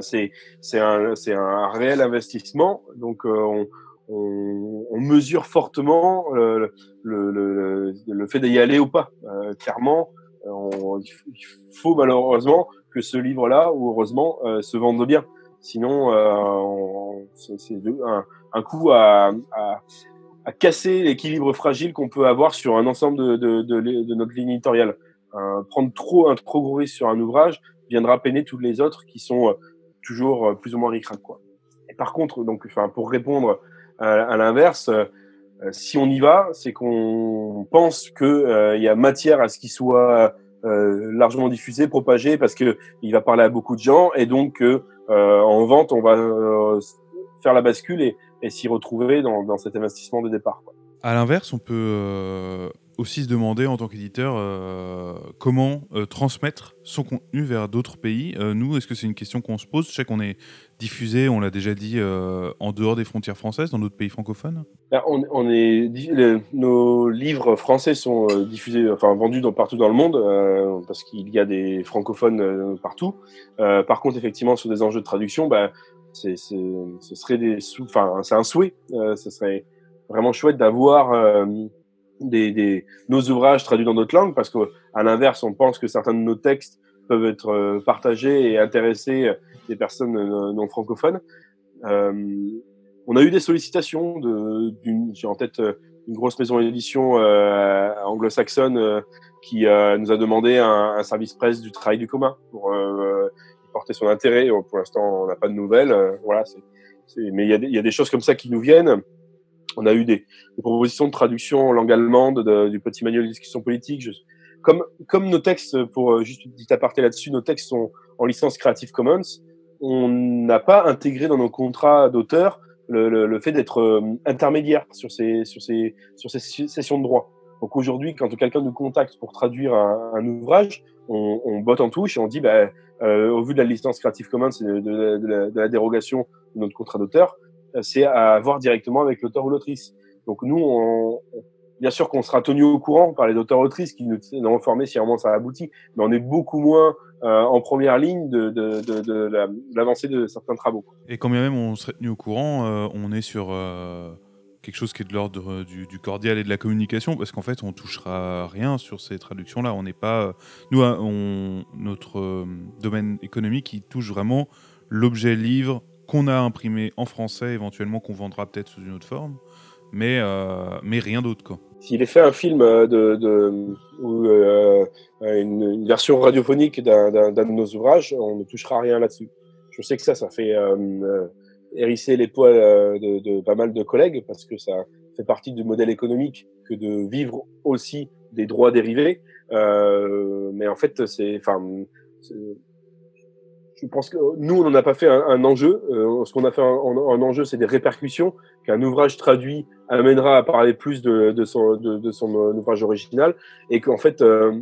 C'est c'est un réel investissement. Donc on on, mesure fortement euh, le, fait d'y aller ou pas. Euh, clairement, il faut malheureusement que ce livre-là, ou heureusement, euh, se vende bien. Sinon, c'est un, coup à, casser l'équilibre fragile qu'on peut avoir sur un ensemble de notre ligne éditoriale. prendre trop un trop gros risque sur un ouvrage viendra peiner tous les autres qui sont toujours plus ou moins ric quoi. Et par contre, donc, enfin, pour répondre à, l'inverse, euh, si on y va, c'est qu'on pense qu'il euh, y a matière à ce qu'il soit euh, largement diffusé, propagé, parce que il va parler à beaucoup de gens, et donc en vente, on va faire la bascule et, et s'y retrouver dans, dans, cet investissement de départ. Quoi. À l'inverse, on peut aussi se demander en tant qu'éditeur euh, comment euh, transmettre son contenu vers d'autres pays. Euh, nous, est-ce que c'est une question qu'on se pose? Je sais qu'on est diffusé, on l'a déjà dit, en dehors des frontières françaises, dans d'autres pays francophones? Ben, on, est, Nos livres français sont diffusés, enfin vendus partout dans le monde, parce qu'il y a des francophones partout. par contre, effectivement, sur des enjeux de traduction, c'est, ce serait des c'est un souhait. ce serait vraiment chouette d'avoir des, des, nos ouvrages traduits dans d'autres langues, parce qu'à l'inverse, on pense que certains de nos textes peuvent être euh, partagés et intéresser des personnes euh, non francophones. Euh, on a eu des sollicitations d'une, j'ai en tête une grosse maison d'édition euh, anglo-saxonne qui nous a demandé un, service presse du travail du commun pour porter son intérêt. Pour l'instant, on n'a pas de nouvelles. voilà, c'est, mais il y, a des, il y a des choses comme ça qui nous viennent. On a eu des, propositions de traduction en langue allemande du petit manuel de discussion politique. comme, nos textes, pour euh, juste dit aparté là-dessus, nos textes sont en licence Creative Commons, on n'a pas intégré dans nos contrats d'auteur le, fait d'être euh, intermédiaire sur ces, sessions de droit. Donc aujourd'hui, quand quelqu'un nous contacte pour traduire un, ouvrage, on, botte en touche et on dit, bah, euh, au vu de la licence Creative Commons et de, la, dérogation de notre contrat d'auteur, c'est à voir directement avec l'auteur ou l'autrice. Donc nous, bien sûr qu'on sera tenu au courant par les auteurs-autrices qui nous ont informés si vraiment ça aboutit, mais on est beaucoup moins euh, en première ligne de, l'avancée de certains travaux. Et quand bien même on serait tenu au courant, euh, on est sur euh, quelque chose qui est de l'ordre du, cordial et de la communication, parce qu'en fait, on touchera rien sur ces traductions-là. On n'est pas, nous, hein, notre domaine économique, il touche vraiment l'objet livre qu'on a imprimé en français, éventuellement qu'on vendra peut-être sous une autre forme, mais, euh, mais rien d'autre. S'il est fait un film euh, de, ou euh, une, version radiophonique d'un de nos ouvrages, on ne touchera rien là-dessus. Je sais que ça, ça fait hérisser les poils de, de pas mal de collègues parce que ça fait partie du modèle économique que de vivre aussi des droits dérivés. Mais en fait, c'est, enfin, je pense que nous, on n'en a pas fait un, enjeu. Euh, ce qu'on a fait un enjeu, c'est des répercussions qu'un ouvrage traduit amènera à parler plus de, son, de, son euh, ouvrage original et qu'en fait, euh,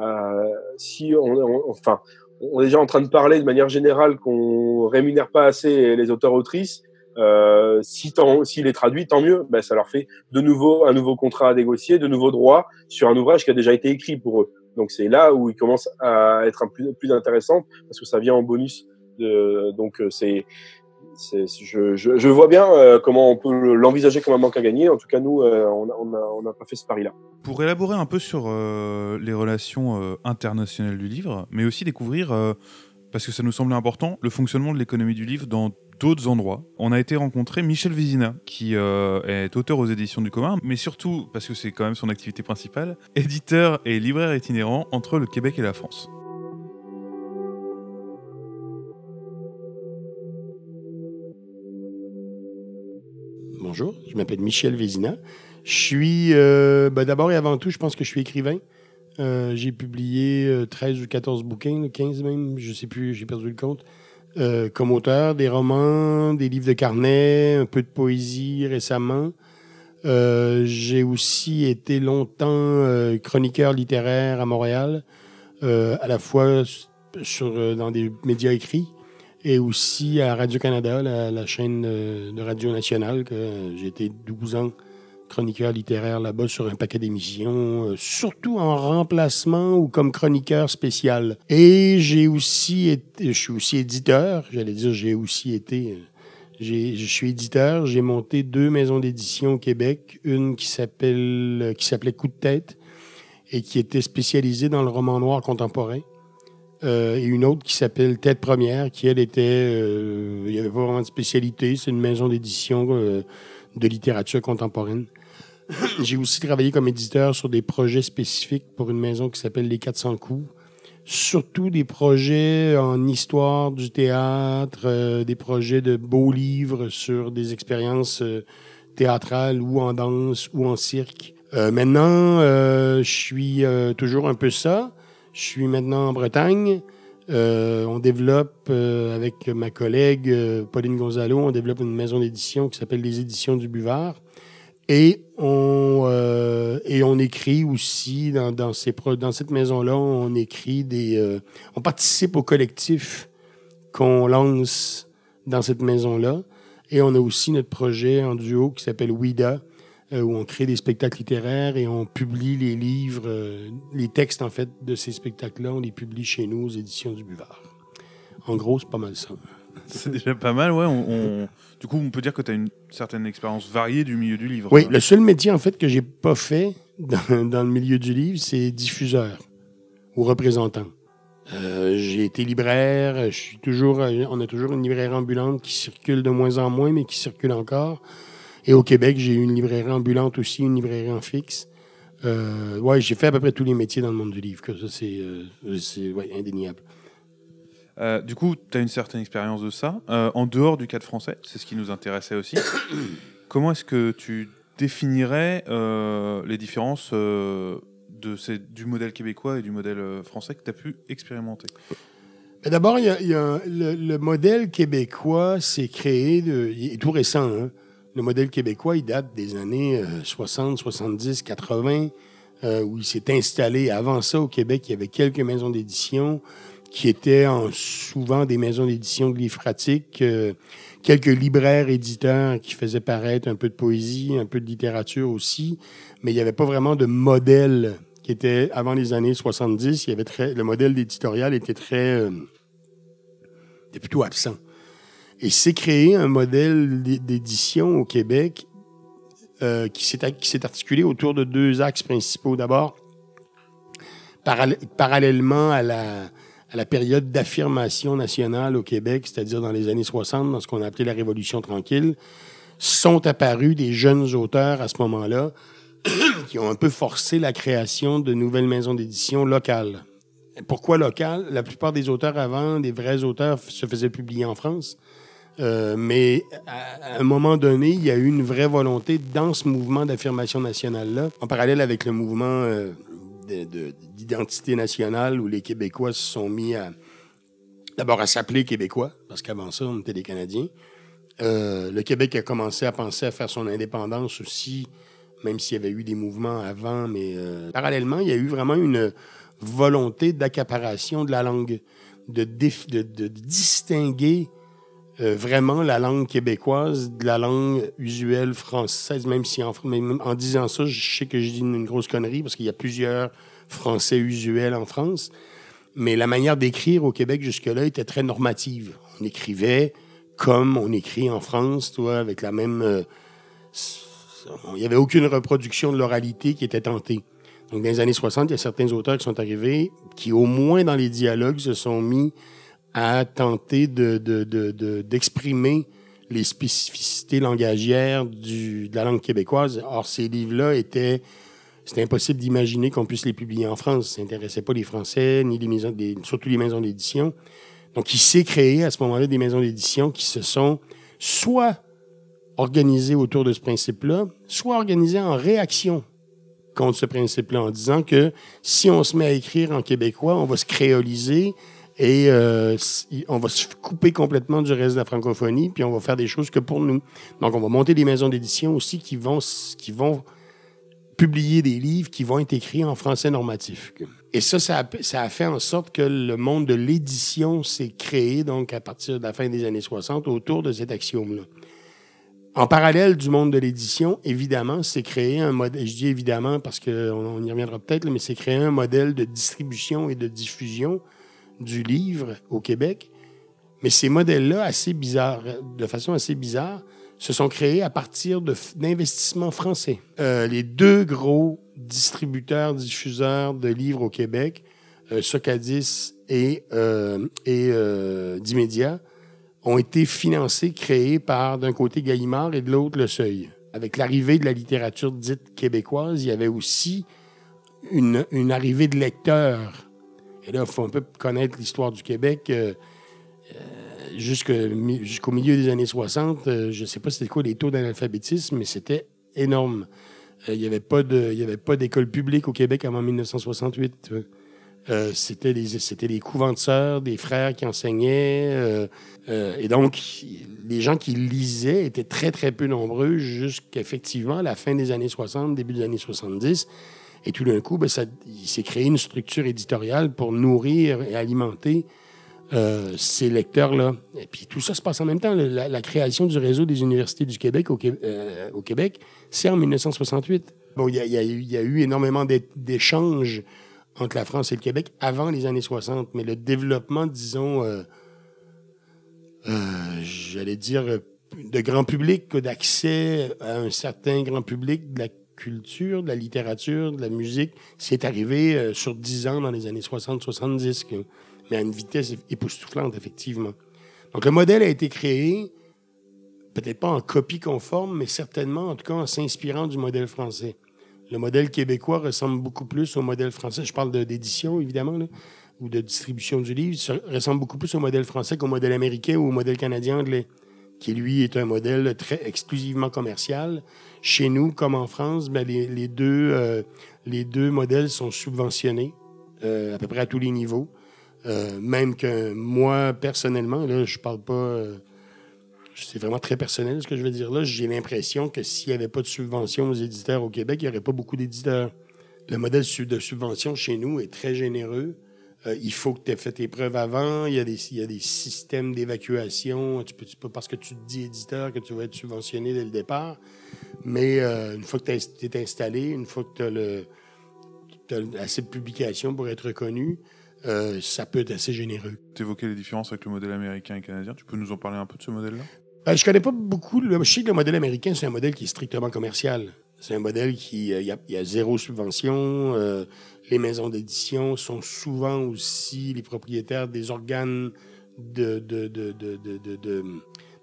euh, si on, on- enfin, on est déjà en train de parler de manière générale qu'on rémunère pas assez les auteurs-autrices. Euh, si tant, s'il est traduit, tant mieux. Ben, ça leur fait de nouveau un nouveau contrat à négocier, de nouveaux droits sur un ouvrage qui a déjà été écrit pour eux. Donc c'est là où il commence à être un plus, plus intéressant parce que ça vient en bonus. De, donc euh, c'est, je, je, vois bien euh, comment on peut l'envisager comme un manque à gagner. En tout cas, nous, euh, on n'a pas fait ce pari-là. Pour élaborer un peu sur les relations internationales du livre, mais aussi découvrir, parce que ça nous semblait important, le fonctionnement de l'économie du livre dans d'autres endroits. On a été rencontrer Michel Vézina, qui euh, est auteur aux éditions du commun, mais surtout, parce que c'est quand même son activité principale, éditeur et libraire itinérant entre le Québec et la France. Bonjour, je m'appelle Michel Vézina. Je suis, euh, ben, d'abord et avant tout, je pense que je suis écrivain. Euh, j'ai publié euh, 13 ou 14 bouquins, là, 15 même, je sais plus, j'ai perdu le compte. Euh, comme auteur, des romans, des livres de carnet, un peu de poésie récemment. Euh, j'ai aussi été longtemps euh, chroniqueur littéraire à Montréal, euh, à la fois sur, euh, dans des médias écrits et aussi à Radio-Canada, la, chaîne de Radio nationale. que J'ai été 12 ans chroniqueur littéraire là-bas sur un paquet d'émissions, euh, surtout en remplacement ou comme chroniqueur spécial. Et j'ai aussi été, je suis aussi éditeur, j'allais dire j'ai aussi été, euh, je suis éditeur, j'ai monté deux maisons d'édition au Québec, une qui s'appelle, euh, qui s'appelait Coup de tête et qui était spécialisée dans le roman noir contemporain. Et une autre qui s'appelle Tête Première, qui elle était, il n'y avait pas vraiment de spécialité, c'est une maison d'édition de littérature contemporaine. J'ai aussi travaillé comme éditeur sur des projets spécifiques pour une maison qui s'appelle Les 400 coups. Surtout des projets en histoire du théâtre, euh, des projets de beaux livres sur des expériences euh, théâtrales ou en danse ou en cirque. Euh, maintenant, je suis toujours un peu ça. Je suis maintenant en Bretagne. On développe avec ma collègue Pauline Gonzalo, on développe une maison d'édition qui s'appelle les Éditions du Buvard. Et on, euh, et on écrit aussi dans, dans, ces dans cette maison-là, on écrit des. euh, on participe au collectif qu'on lance dans cette maison-là. Et on a aussi notre projet en duo qui s'appelle WIDA, euh, où on crée des spectacles littéraires et on publie les livres, euh, les textes en fait de ces spectacles-là, on les publie chez nous aux éditions du Buvard. En gros, c'est pas mal ça. C'est déjà pas mal, ouais. on- on- Du coup, on peut dire que tu as une certaine expérience variée du milieu du livre. Oui, hein. le seul métier en fait que j'ai pas fait dans, dans le milieu du livre, c'est diffuseur ou représentant. Euh, j'ai été libraire, je suis toujours, on a toujours une librairie ambulante qui circule de moins en moins, mais qui circule encore. Et au Québec, j'ai eu une librairie ambulante aussi, une librairie en fixe. Euh, ouais, j'ai fait à peu près tous les métiers dans le monde du livre. Que ça, c'est, euh, ouais, indéniable. Euh, du coup, tu as une certaine expérience de ça. Euh, en dehors du cadre français, c'est ce qui nous intéressait aussi. Comment est-ce que tu définirais euh, les différences euh, de ces, du modèle québécois et du modèle français que tu as pu expérimenter? D'abord, il y a, il y a le, le modèle québécois s'est créé, de, il est tout récent. hein. Le modèle québécois, il date des années euh, 60, 70, 80, euh, où il s'est installé. Avant ça, au Québec, il y avait quelques maisons d'édition qui étaient en- souvent des maisons d'édition pratiques, euh, quelques libraires éditeurs qui faisaient paraître un peu de poésie, un peu de littérature aussi, mais il n'y avait pas vraiment de modèle qui était avant les années 70. Il y avait très, le modèle éditorial était très euh, était plutôt absent. Et c'est créé un modèle d'é- d'édition au Québec euh, qui s'est articulé autour de deux axes principaux. D'abord, parallèlement à la, à la période d'affirmation nationale au Québec, c'est-à-dire dans les années 60, dans ce qu'on a appelé la Révolution tranquille, sont apparus des jeunes auteurs à ce moment-là qui ont un peu forcé la création de nouvelles maisons d'édition locales. Pourquoi locales? La plupart des auteurs avant, des vrais auteurs, se faisaient publier en France. Euh, mais à un moment donné, il y a eu une vraie volonté dans ce mouvement d'affirmation nationale-là, en parallèle avec le mouvement euh, d'identité nationale où les Québécois se sont mis à d'abord à s'appeler Québécois, parce qu'avant ça, on était des Canadiens. Euh, le Québec a commencé à penser à faire son indépendance aussi, même s'il y avait eu des mouvements avant, mais euh, parallèlement, il y a eu vraiment une volonté d'accaparation de la langue, de, distinguer euh, vraiment la langue québécoise de la langue usuelle française, même si en, en disant ça, je sais que je dis une grosse connerie parce qu'il y a plusieurs français usuels en France. Mais la manière d'écrire au Québec jusque-là était très normative. On écrivait comme on écrit en France, toi, avec la même. Euh, il n'y avait aucune reproduction de l'oralité qui était tentée. Donc, dans les années 60, il y a certains auteurs qui sont arrivés qui, au moins dans les dialogues, se sont mis à tenter d'exprimer de, de, les spécificités langagières de la langue québécoise. Or, ces livres-là étaient... C'était impossible d'imaginer qu'on puisse les publier en France. Ça n'intéressait pas les Français, ni les maisons, surtout les maisons d'édition. Donc, il s'est créé à ce moment-là des maisons d'édition qui se sont soit organisées autour de ce principe-là, soit organisées en réaction contre ce principe-là, en disant que si on se met à écrire en québécois, on va se créoliser, et euh, on va se couper complètement du reste de la francophonie, puis on va faire des choses que pour nous. Donc, on va monter des maisons d'édition aussi qui vont, qui vont publier des livres qui vont être écrits en français normatif. Et ça, ça a, ça a fait en sorte que le monde de l'édition s'est créé, donc à partir de la fin des années 60, autour de cet axiome-là. En parallèle du monde de l'édition, évidemment, c'est créé un modèle, je dis évidemment parce qu'on on y reviendra peut-être, mais c'est créé un modèle de distribution et de diffusion du livre au Québec. Mais ces modèles-là, assez bizarres, de façon assez bizarre, se sont créés à partir d'investissements français. Euh, les deux gros distributeurs, diffuseurs de livres au Québec, euh, Socadis et, euh, et euh, Dimédia, ont été financés, créés par, d'un côté, Gallimard et de l'autre, Le Seuil. Avec l'arrivée de la littérature dite québécoise, il y avait aussi une, une arrivée de lecteurs et là, il faut un peu connaître l'histoire du Québec. Euh, euh, jusqu'au milieu des années 60, euh, je ne sais pas c'était quoi les taux d'analphabétisme, mais c'était énorme. Il n'y avait pas d'école publique au Québec avant 1968. c'était les, les couvents de sœurs, des frères qui enseignaient. et donc, les gens qui lisaient étaient très, très peu nombreux jusqu'effectivement la fin des années 60, début des années 70. Et tout d'un coup, ben, ça, il s'est créé une structure éditoriale pour nourrir et alimenter euh, ces lecteurs-là. Et puis tout ça se passe en même temps. La, création du réseau des universités du Québec au, euh, Québec, c'est en 1968. Bon, il y, y, a eu énormément d'échanges entre la France et le Québec avant les années 60, mais le développement, disons, euh, j'allais dire, de grand public, d'accès à un certain grand public de la culture, de la littérature, de la musique, c'est arrivé euh, sur dix ans dans les années 60-70, mais à une vitesse époustouflante, effectivement. Donc le modèle a été créé, peut-être pas en copie conforme, mais certainement, en tout cas, en s'inspirant du modèle français. Le modèle québécois ressemble beaucoup plus au modèle français. Je parle d'édition, évidemment, ou de distribution du livre. Ça ressemble beaucoup plus au modèle français qu'au modèle américain ou au modèle canadien-anglais, qui, lui, est un modèle très exclusivement commercial chez nous, comme en France, ben, les, deux, euh, les deux modèles sont subventionnés euh, à peu près à tous les niveaux. Euh, même que moi, personnellement, là, je parle pas. c'est vraiment très personnel ce que je veux dire là. J'ai l'impression que s'il n'y avait pas de subvention aux éditeurs au Québec, il n'y aurait pas beaucoup d'éditeurs. Le modèle de subvention chez nous est très généreux. Il faut que tu aies fait tes preuves avant. Il y a des, il y a des systèmes d'évacuation. Tu peux, tu peux, parce que tu te dis éditeur que tu vas être subventionné dès le départ. Mais euh, une fois que tu es installé, une fois que tu as, assez de publications pour être reconnu, euh, ça peut être assez généreux. Tu évoquais les différences avec le modèle américain et canadien. Tu peux nous en parler un peu de ce modèle-là? Ben, je connais pas beaucoup. le- Je sais que le modèle américain, c'est un modèle qui est strictement commercial. C'est un modèle qui, euh, il y, a, zéro subvention. euh, les maisons d'édition sont souvent aussi les propriétaires des organes de, de, de,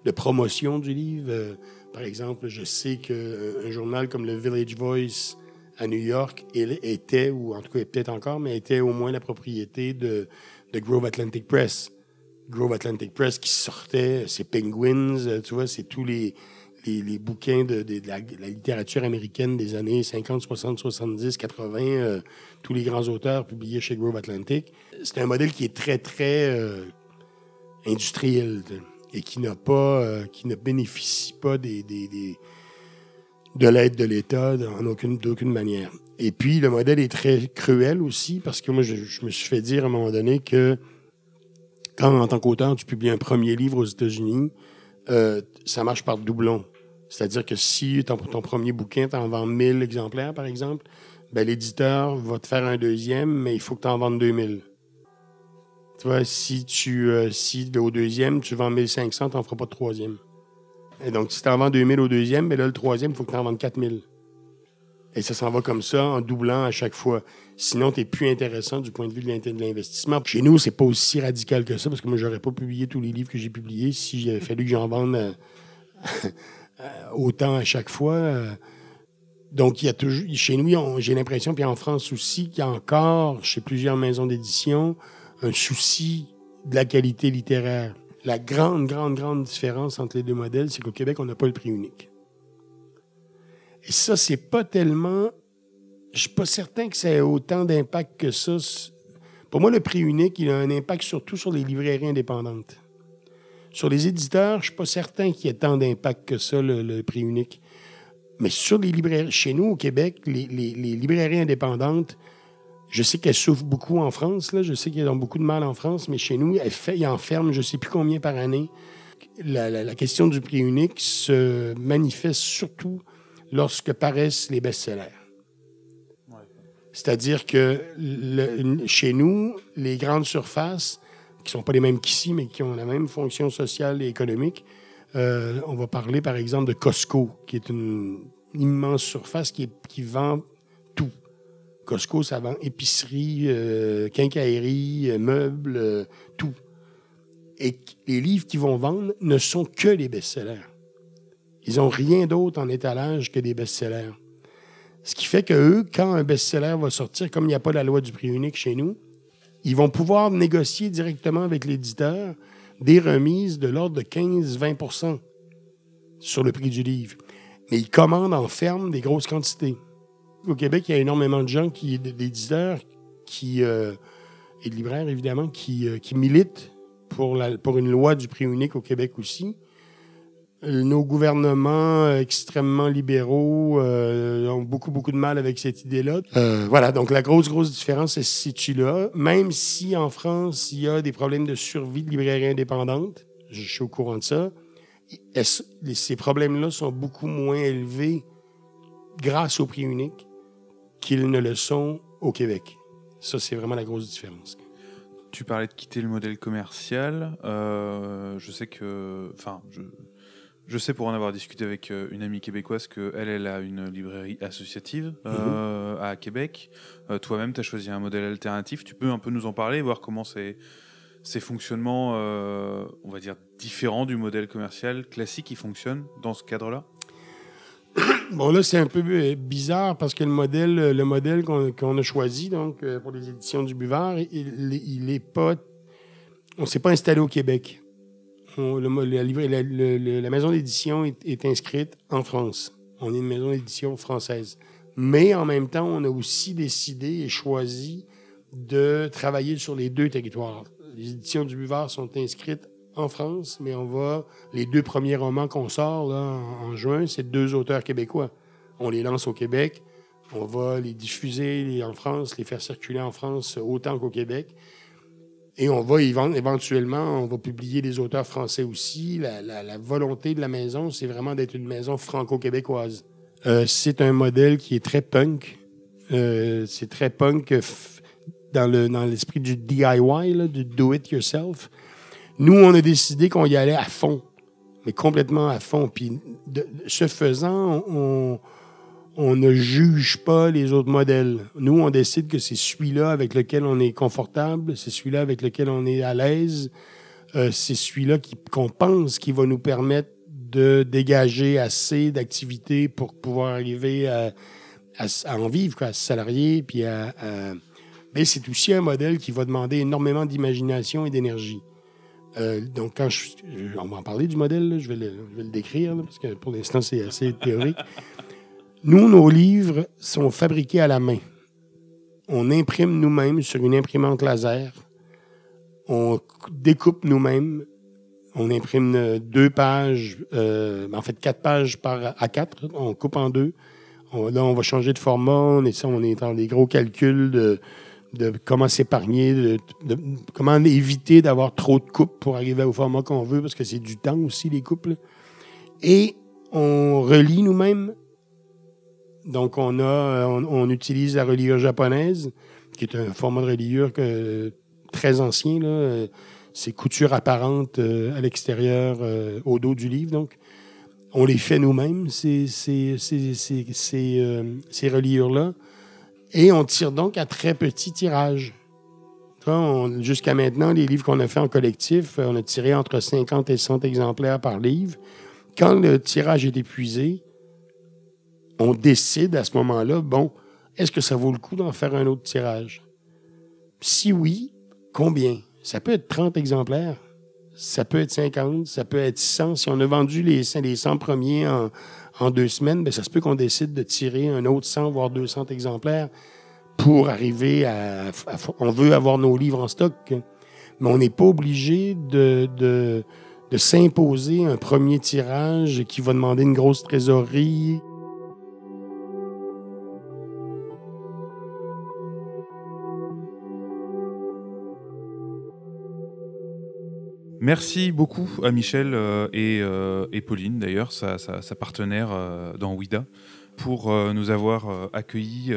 de, promotion du livre. Euh, par exemple, je sais qu'un journal comme le Village Voice à New York il était, ou en tout cas peut-être encore, mais était au moins la propriété de, Grove Atlantic Press. Grove Atlantic Press qui sortait, c'est Penguins, tu vois, c'est tous les, les, bouquins de, la, littérature américaine des années 50, 60, 70, 80, euh, tous les grands auteurs publiés chez Grove Atlantic. C'est un modèle qui est très, très euh, industriel et qui n'a pas, euh, qui ne bénéficie pas des, de l'aide de l'État aucune, d'aucune manière. Et puis, le modèle est très cruel aussi parce que moi, je, je me suis fait dire à un moment donné que quand, en tant qu'auteur, tu publies un premier livre aux États-Unis, euh, ça marche par doublon. C'est-à-dire que si ton, ton premier bouquin, tu en vends 1000 exemplaires, par exemple, ben, l'éditeur va te faire un deuxième, mais il faut que tu en vendes 2000. Tu vois, si, tu, euh, si au deuxième, tu vends 1500, tu n'en feras pas de troisième. Et donc, si tu en vends 2000 au deuxième, ben là, le troisième, il faut que tu en vendes 4000. Et ça s'en va comme ça, en doublant à chaque fois. Sinon, tu plus intéressant du point de vue de l'investissement. Chez nous, c'est pas aussi radical que ça, parce que moi, j'aurais pas publié tous les livres que j'ai publiés si j'avait fallu que j'en vende euh, autant à chaque fois. euh. Donc, il y a toujours, chez nous, j'ai l'impression, puis en France aussi, qu'il y a encore, chez plusieurs maisons d'édition, un souci de la qualité littéraire. La grande, grande, grande différence entre les deux modèles, c'est qu'au Québec, on n'a pas le prix unique. Et ça, c'est pas tellement. Je suis pas certain que ça ait autant d'impact que ça. Pour moi, le prix unique, il a un impact surtout sur les librairies indépendantes. Sur les éditeurs, je suis pas certain qu'il y ait tant d'impact que ça, le, le prix unique. Mais sur les librairies, chez nous, au Québec, les, les- les librairies indépendantes, je sais qu'elles souffrent beaucoup en France. Là. Je sais qu'elles ont beaucoup de mal en France, mais chez nous, elles, fait, ils enferment je ne sais plus combien par année. La, la- la question du prix unique se manifeste surtout lorsque paraissent les best-sellers. C'est-à-dire que le- chez nous, les grandes surfaces, qui ne sont pas les mêmes qu'ici, mais qui ont la même fonction sociale et économique, euh, on va parler par exemple de Costco, qui est une immense surface qui, vend tout. Costco, ça vend épicerie, euh, quincaillerie, euh, meubles, tout. Et les livres qu'ils vont vendre ne sont que les best-sellers. Ils n'ont rien d'autre en étalage que des best-sellers. Ce qui fait que eux, quand un best-seller va sortir, comme il n'y a pas la loi du prix unique chez nous, ils vont pouvoir négocier directement avec l'éditeur des remises de l'ordre de 15-20% sur le prix du livre. Mais ils commandent en ferme des grosses quantités. Au Québec, il y a énormément de gens, qui, d'éditeurs qui, euh, et de libraires évidemment, qui, euh, qui militent pour, pour une loi du prix unique au Québec aussi. Nos gouvernements extrêmement libéraux euh, ont beaucoup, beaucoup de mal avec cette idée-là. Euh, voilà, donc la grosse, grosse différence elle se situe là. Même si en France, il y a des problèmes de survie de librairies indépendantes, je suis au courant de ça, ces problèmes-là sont beaucoup moins élevés grâce au prix unique qu'ils ne le sont au Québec. Ça, c'est vraiment la grosse différence. Tu parlais de quitter le modèle commercial. euh, je sais que, enfin, je, sais pour en avoir discuté avec euh, une amie québécoise que elle, elle a une librairie associative euh, à Québec. Euh, Toi-même, tu as choisi un modèle alternatif. Tu peux un peu nous en parler, voir comment c'est ces fonctionnements, euh, on va dire, différents du modèle commercial classique qui fonctionne dans ce cadre-là? Bon, là, c'est un peu bizarre parce que le modèle, le modèle qu'on a choisi donc, pour les éditions du Buvard, il, il est pas. On ne s'est pas installé au Québec. La, maison d'édition est, est inscrite en France. On est une maison d'édition française. Mais en même temps, on a aussi décidé et choisi de travailler sur les deux territoires. Les éditions du Buvard sont inscrites en France, mais on va. Les deux premiers romans qu'on sort là, en, en juin, c'est deux auteurs québécois. On les lance au Québec. On va les diffuser en France, les faire circuler en France autant qu'au Québec. Et on va éventuellement, on va publier des auteurs français aussi. La, volonté de la maison, c'est vraiment d'être une maison franco-québécoise. Euh, c'est un modèle qui est très punk. Euh, c'est très punk dans le dans l'esprit du DIY, du do it yourself. Nous, on a décidé qu'on y allait à fond. mais complètement à fond. Puis, ce faisant, on ne juge pas les autres modèles. Nous, on décide que c'est celui-là avec lequel on est confortable, c'est celui-là avec lequel on est à l'aise, euh, c'est celui-là qu'on pense qui va nous permettre de dégager assez d'activités pour pouvoir arriver à, en vivre, à se salarier, puis à, Mais c'est aussi un modèle qui va demander énormément d'imagination et d'énergie. Euh, donc, quand on va en parler du modèle, je, vais le, décrire, parce que pour l'instant, c'est assez théorique. Nous, nos livres sont fabriqués à la main. On imprime nous-mêmes sur une imprimante laser. On découpe nous-mêmes. On imprime deux pages, euh, en fait quatre pages par à quatre. On coupe en deux. là, on va changer de format. On est, on est dans des gros calculs de, comment s'épargner, de, comment éviter d'avoir trop de coupes pour arriver au format qu'on veut, parce que c'est du temps aussi, les coupes. Et on relie nous-mêmes donc, on, a, on, utilise la reliure japonaise, qui est un format de reliure très ancien. C'est couture apparente euh, à l'extérieur, euh, au dos du livre. Donc, on les fait nous-mêmes, ces, ces, euh, ces, reliures-là. Et on tire donc à très petit tirage. Jusqu'à maintenant, les livres qu'on a fait en collectif, on a tiré entre 50 et 100 exemplaires par livre. Quand le tirage est épuisé, on décide à ce moment-là, bon, est-ce que ça vaut le coup d'en faire un autre tirage? Si oui, combien? Ça peut être 30 exemplaires, ça peut être 50, ça peut être 100. Si on a vendu les, les 100 premiers en, deux semaines, bien, ça se peut qu'on décide de tirer un autre 100, voire 200 exemplaires pour arriver à, On veut avoir nos livres en stock, mais on n'est pas obligé de s'imposer un premier tirage qui va demander une grosse trésorerie. Merci beaucoup à Michel euh, euh, et, Pauline, d'ailleurs, sa, partenaire euh, dans WIDA, pour nous avoir accueillis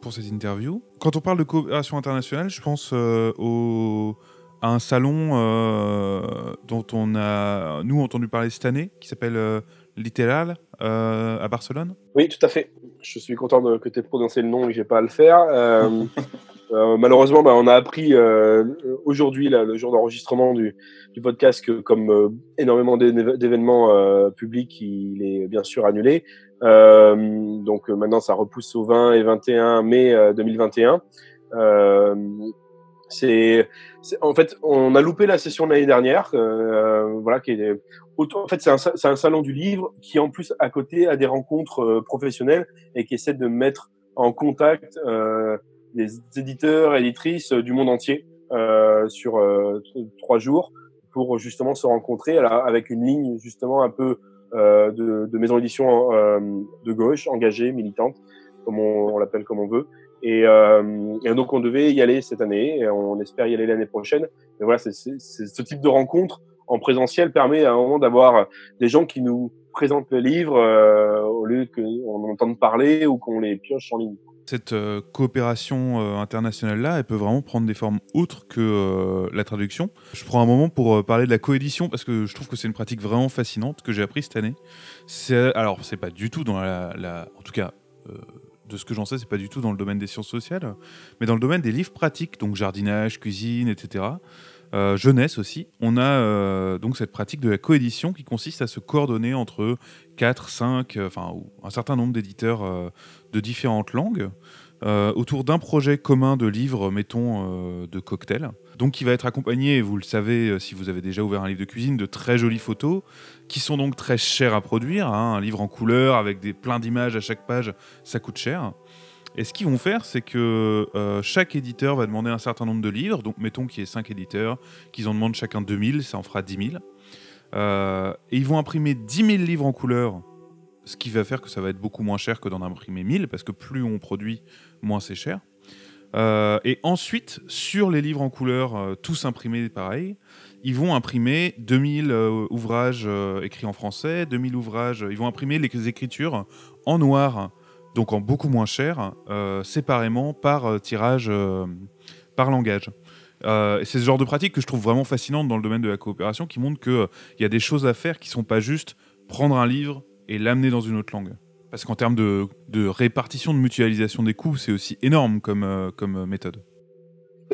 pour cette interview. Quand on parle de coopération internationale, je pense au, à un salon dont on a, nous, entendu parler cette année, qui s'appelle Littéral à Barcelone. Oui, tout à fait. Je suis content de, que tu aies prononcé le nom et que j'ai pas à le faire. Euh, malheureusement, bah, on a appris euh, aujourd'hui, le jour d'enregistrement du, du, podcast, que comme euh, énormément d'événements publics, il est bien sûr annulé. donc maintenant, ça repousse au 20 et 21 mai 2021. c'est en fait, on a loupé la session de l'année dernière. voilà, qui est, en fait, c'est un, un, salon du livre qui, en plus, à côté, a des rencontres professionnelles et qui essaie de mettre en contact euh, des éditeurs, éditrices du monde entier euh, sur euh, trois jours pour justement se rencontrer avec une ligne justement un peu euh, de, maison d'édition euh, de gauche, engagée, militante, comme on, l'appelle comme on veut. Et, euh, et, donc on devait y aller cette année, et on espère y aller l'année prochaine. Mais voilà, ce type de rencontre en présentiel permet à un moment d'avoir des gens qui nous présentent le livre euh, au lieu qu'on entende parler ou qu'on les pioche en ligne. Cette euh, coopération euh, internationale-là, elle peut vraiment prendre des formes autres que euh, la traduction. Je prends un moment pour parler de la coédition parce que je trouve que c'est une pratique vraiment fascinante que j'ai appris cette année. Alors, c'est pas du tout dans la. En tout cas, de ce que j'en sais, c'est pas du tout dans le domaine des sciences sociales, mais dans le domaine des livres pratiques, donc jardinage, cuisine, etc. Jeunesse aussi, on a donc cette pratique de la coédition qui consiste à se coordonner entre 4, 5, euh, enfin un certain nombre d'éditeurs de différentes langues autour d'un projet commun de livres, mettons, de cocktails. Donc qui va être accompagné, vous le savez si vous avez déjà ouvert un livre de cuisine, de très jolies photos qui sont donc très chères à produire. Hein. un livre en couleur avec des, plein d'images à chaque page, ça coûte cher. Et ce qu'ils vont faire, c'est que euh, chaque éditeur va demander un certain nombre de livres. Donc, mettons qu'il y ait 5 éditeurs, qu'ils en demandent chacun 2000, ça en fera 10 000. Euh, et ils vont imprimer 10 000 livres en couleur, ce qui va faire que ça va être beaucoup moins cher que d'en imprimer 1000, parce que plus on produit, moins c'est cher. Euh, et ensuite, sur les livres en couleur, tous imprimés pareil, ils vont imprimer 2000 ouvrages écrits en français, 2000 ouvrages, ils vont imprimer les écritures en noir donc en beaucoup moins cher, euh, séparément par euh, tirage, euh, par langage. Euh, c'est ce genre de pratique que je trouve vraiment fascinante dans le domaine de la coopération, qui montre qu'il il y a des choses à faire qui sont pas juste prendre un livre et l'amener dans une autre langue. Parce qu'en termes de, répartition, de mutualisation des coûts, c'est aussi énorme comme, euh, comme méthode.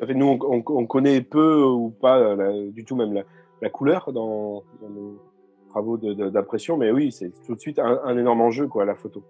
Nous, on, on, connaît peu ou pas du tout même la, couleur dans, dans, nos travaux d'impression, mais oui, c'est tout de suite un, un, énorme enjeu, quoi, la photo.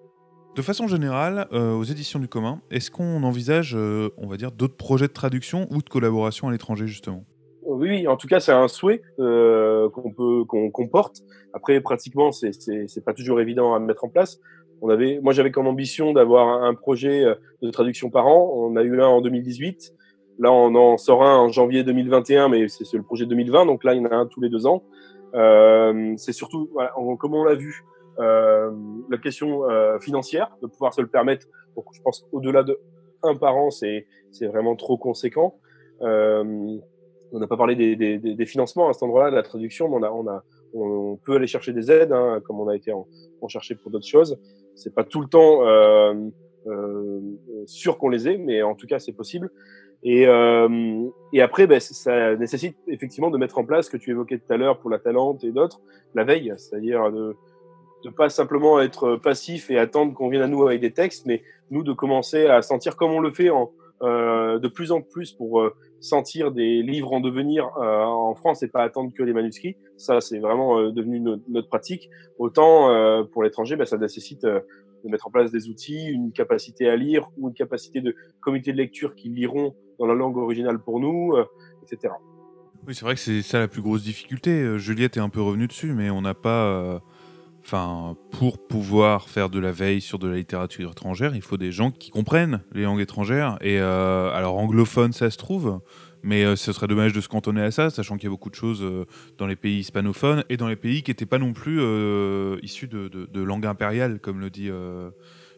De façon générale, euh, aux éditions du commun, est-ce qu'on envisage, euh, on va dire, d'autres projets de traduction ou de collaboration à l'étranger, justement? Oui, en tout cas, c'est un souhait euh, qu'on peut qu'on porte. Après, pratiquement, c'est c'est pas toujours évident à mettre en place. On avait, moi, j'avais comme ambition d'avoir un projet de traduction par an. On a eu un en 2018. Là, on en sort un en janvier 2021, mais c'est le projet 2020. Donc là, il y en a un tous les deux ans. Euh, c'est surtout, voilà, comme on l'a vu, euh, la question euh, financière, de pouvoir se le permettre. Donc, je pense au-delà de un par an, c'est vraiment trop conséquent. Euh, on n'a pas parlé des, des, des, financements à cet endroit-là, de la traduction, mais on, a, on, a, on peut aller chercher des aides, hein, comme on a été en, en chercher pour d'autres choses. C'est pas tout le temps euh, euh, sûr qu'on les ait, mais en tout cas, c'est possible. Et, euh, et après, ben, ça nécessite effectivement de mettre en place ce que tu évoquais tout à l'heure pour la Talente et d'autres, la veille, c'est-à-dire de, de pas simplement être passif et attendre qu'on vienne à nous avec des textes, mais nous de commencer à sentir comme on le fait euh, de plus en plus pour euh, sentir des livres en devenir euh, en France et pas attendre que les manuscrits. Ça, c'est vraiment euh, devenu notre, pratique. Autant euh, pour l'étranger, ben, ça nécessite de mettre en place des outils, une capacité à lire ou une capacité de comité de lecture qui liront dans la langue originale pour nous, etc. Oui, c'est vrai que c'est ça la plus grosse difficulté. Juliette est un peu revenue dessus, mais on n'a pas Enfin, pour pouvoir faire de la veille sur de la littérature étrangère, il faut des gens qui comprennent les langues étrangères. Et euh, alors, anglophone, ça se trouve, mais euh, ce serait dommage de se cantonner à ça, sachant qu'il y a beaucoup de choses euh, dans les pays hispanophones et dans les pays qui n'étaient pas non plus issus de, de, langue impériale, comme le dit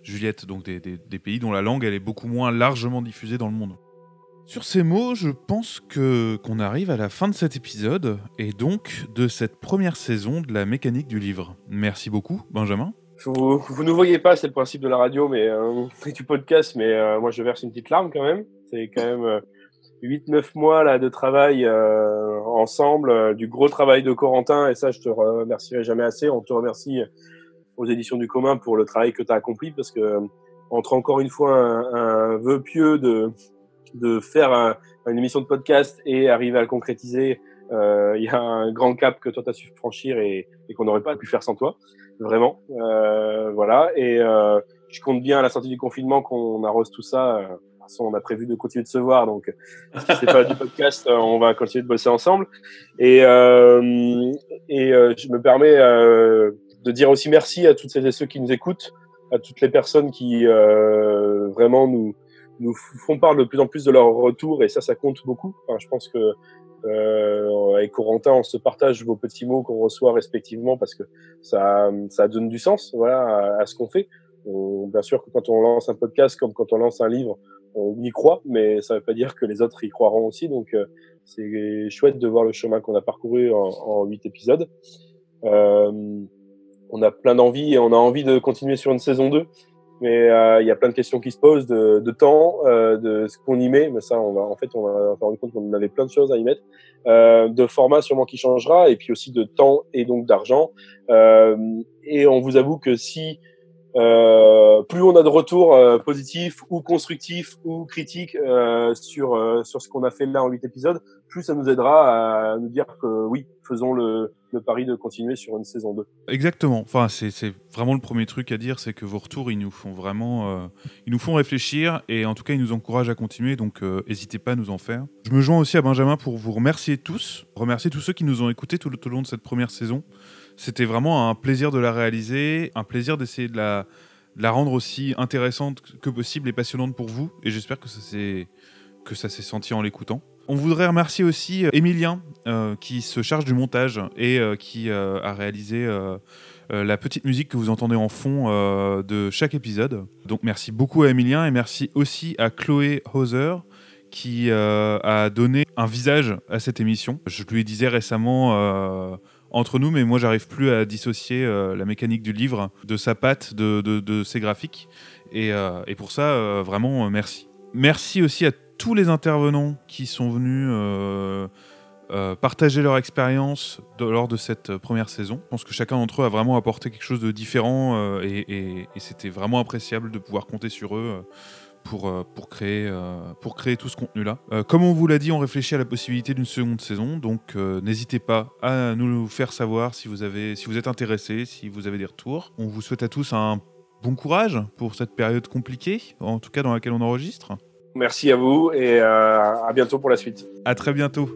Juliette, donc des, des, pays dont la langue elle est beaucoup moins largement diffusée dans le monde. Sur ces mots, je pense que qu'on arrive à la fin de cet épisode et donc de cette première saison de la mécanique du livre. Merci beaucoup, Benjamin. Vous, vous ne voyez pas, c'est le principe de la radio, mais euh, du podcast, mais euh, moi je verse une petite larme quand même. C'est quand même 8-9 euh, mois là de travail euh, ensemble, du gros travail de Corentin, et ça je te remercierai jamais assez. On te remercie aux éditions du commun pour le travail que tu as accompli, parce que entre encore une fois un vœu pieux de de faire une émission de podcast et arriver à le concrétiser, euh, il y a un grand cap que toi tu as su franchir et, qu'on n'aurait pas pu faire sans toi, vraiment. Euh, voilà. Et euh, je compte bien à la sortie du confinement qu'on arrose tout ça. De toute façon, on a prévu de continuer de se voir, donc si c'est pas du podcast, on va continuer de bosser ensemble. Et, et je me permets de dire aussi merci à toutes celles et ceux qui nous écoutent, à toutes les personnes qui vraiment nous nous font part de plus en plus de leur retour et ça, ça compte beaucoup. Enfin, je pense que euh, avec Corentin, on se partage vos petits mots qu'on reçoit respectivement parce que ça, ça donne du sens, voilà, à, ce qu'on fait. bien sûr que quand on lance un podcast, comme quand on lance un livre, on y croit, mais ça ne veut pas dire que les autres y croiront aussi. Donc, euh, c'est chouette de voir le chemin qu'on a parcouru en huit épisodes. Euh, on a plein d'envie et on a envie de continuer sur une saison 2 mais euh, il y a plein de questions qui se posent de, temps, euh, de ce qu'on y met. Mais ça, on va, en fait, on va se rendre compte qu'on avait plein de choses à y mettre. Euh, de format sûrement qui changera, et puis aussi de temps et donc d'argent. Et on vous avoue que si plus on a de retours positifs ou constructifs ou critiques sur sur ce qu'on a fait là en huit épisodes, plus ça nous aidera à nous dire que oui, faisons le, le pari de continuer sur une saison 2. Exactement. Enfin, c'est vraiment le premier truc à dire, c'est que vos retours, ils nous font vraiment, euh, ils nous font réfléchir et en tout cas, ils nous encouragent à continuer. Donc, euh, n'hésitez pas à nous en faire. Je me joins aussi à Benjamin pour vous remercier tous, remercier tous ceux qui nous ont écoutés tout, au long de cette première saison. C'était vraiment un plaisir de la réaliser, un plaisir d'essayer de la, de la rendre aussi intéressante que possible et passionnante pour vous. Et j'espère que ça s'est que ça s'est senti en l'écoutant. On voudrait remercier aussi Emilien euh, euh, qui se charge du montage et euh, qui a réalisé la petite musique que vous entendez en fond de chaque épisode. Donc merci beaucoup à Emilien et merci aussi à Chloé Hauser qui a donné un visage à cette émission. Je lui disais récemment entre nous, mais moi j'arrive plus à dissocier la mécanique du livre de sa patte, de, ses graphiques. Et, et pour ça, vraiment merci. Merci aussi à tous les intervenants qui sont venus euh, euh, partager leur expérience lors de cette euh, première saison. Je pense que chacun d'entre eux a vraiment apporté quelque chose de différent et, et- c'était vraiment appréciable de pouvoir compter sur eux. pour, pour, créer, pour créer tout ce contenu-là. Comme on vous l'a dit, on réfléchit à la possibilité d'une seconde saison, donc n'hésitez pas à nous faire savoir si vous, avez, si vous êtes intéressés, si vous avez des retours. On vous souhaite à tous un bon courage pour cette période compliquée, en tout cas dans laquelle on enregistre. Merci à vous et euh, à bientôt pour la suite. À très bientôt.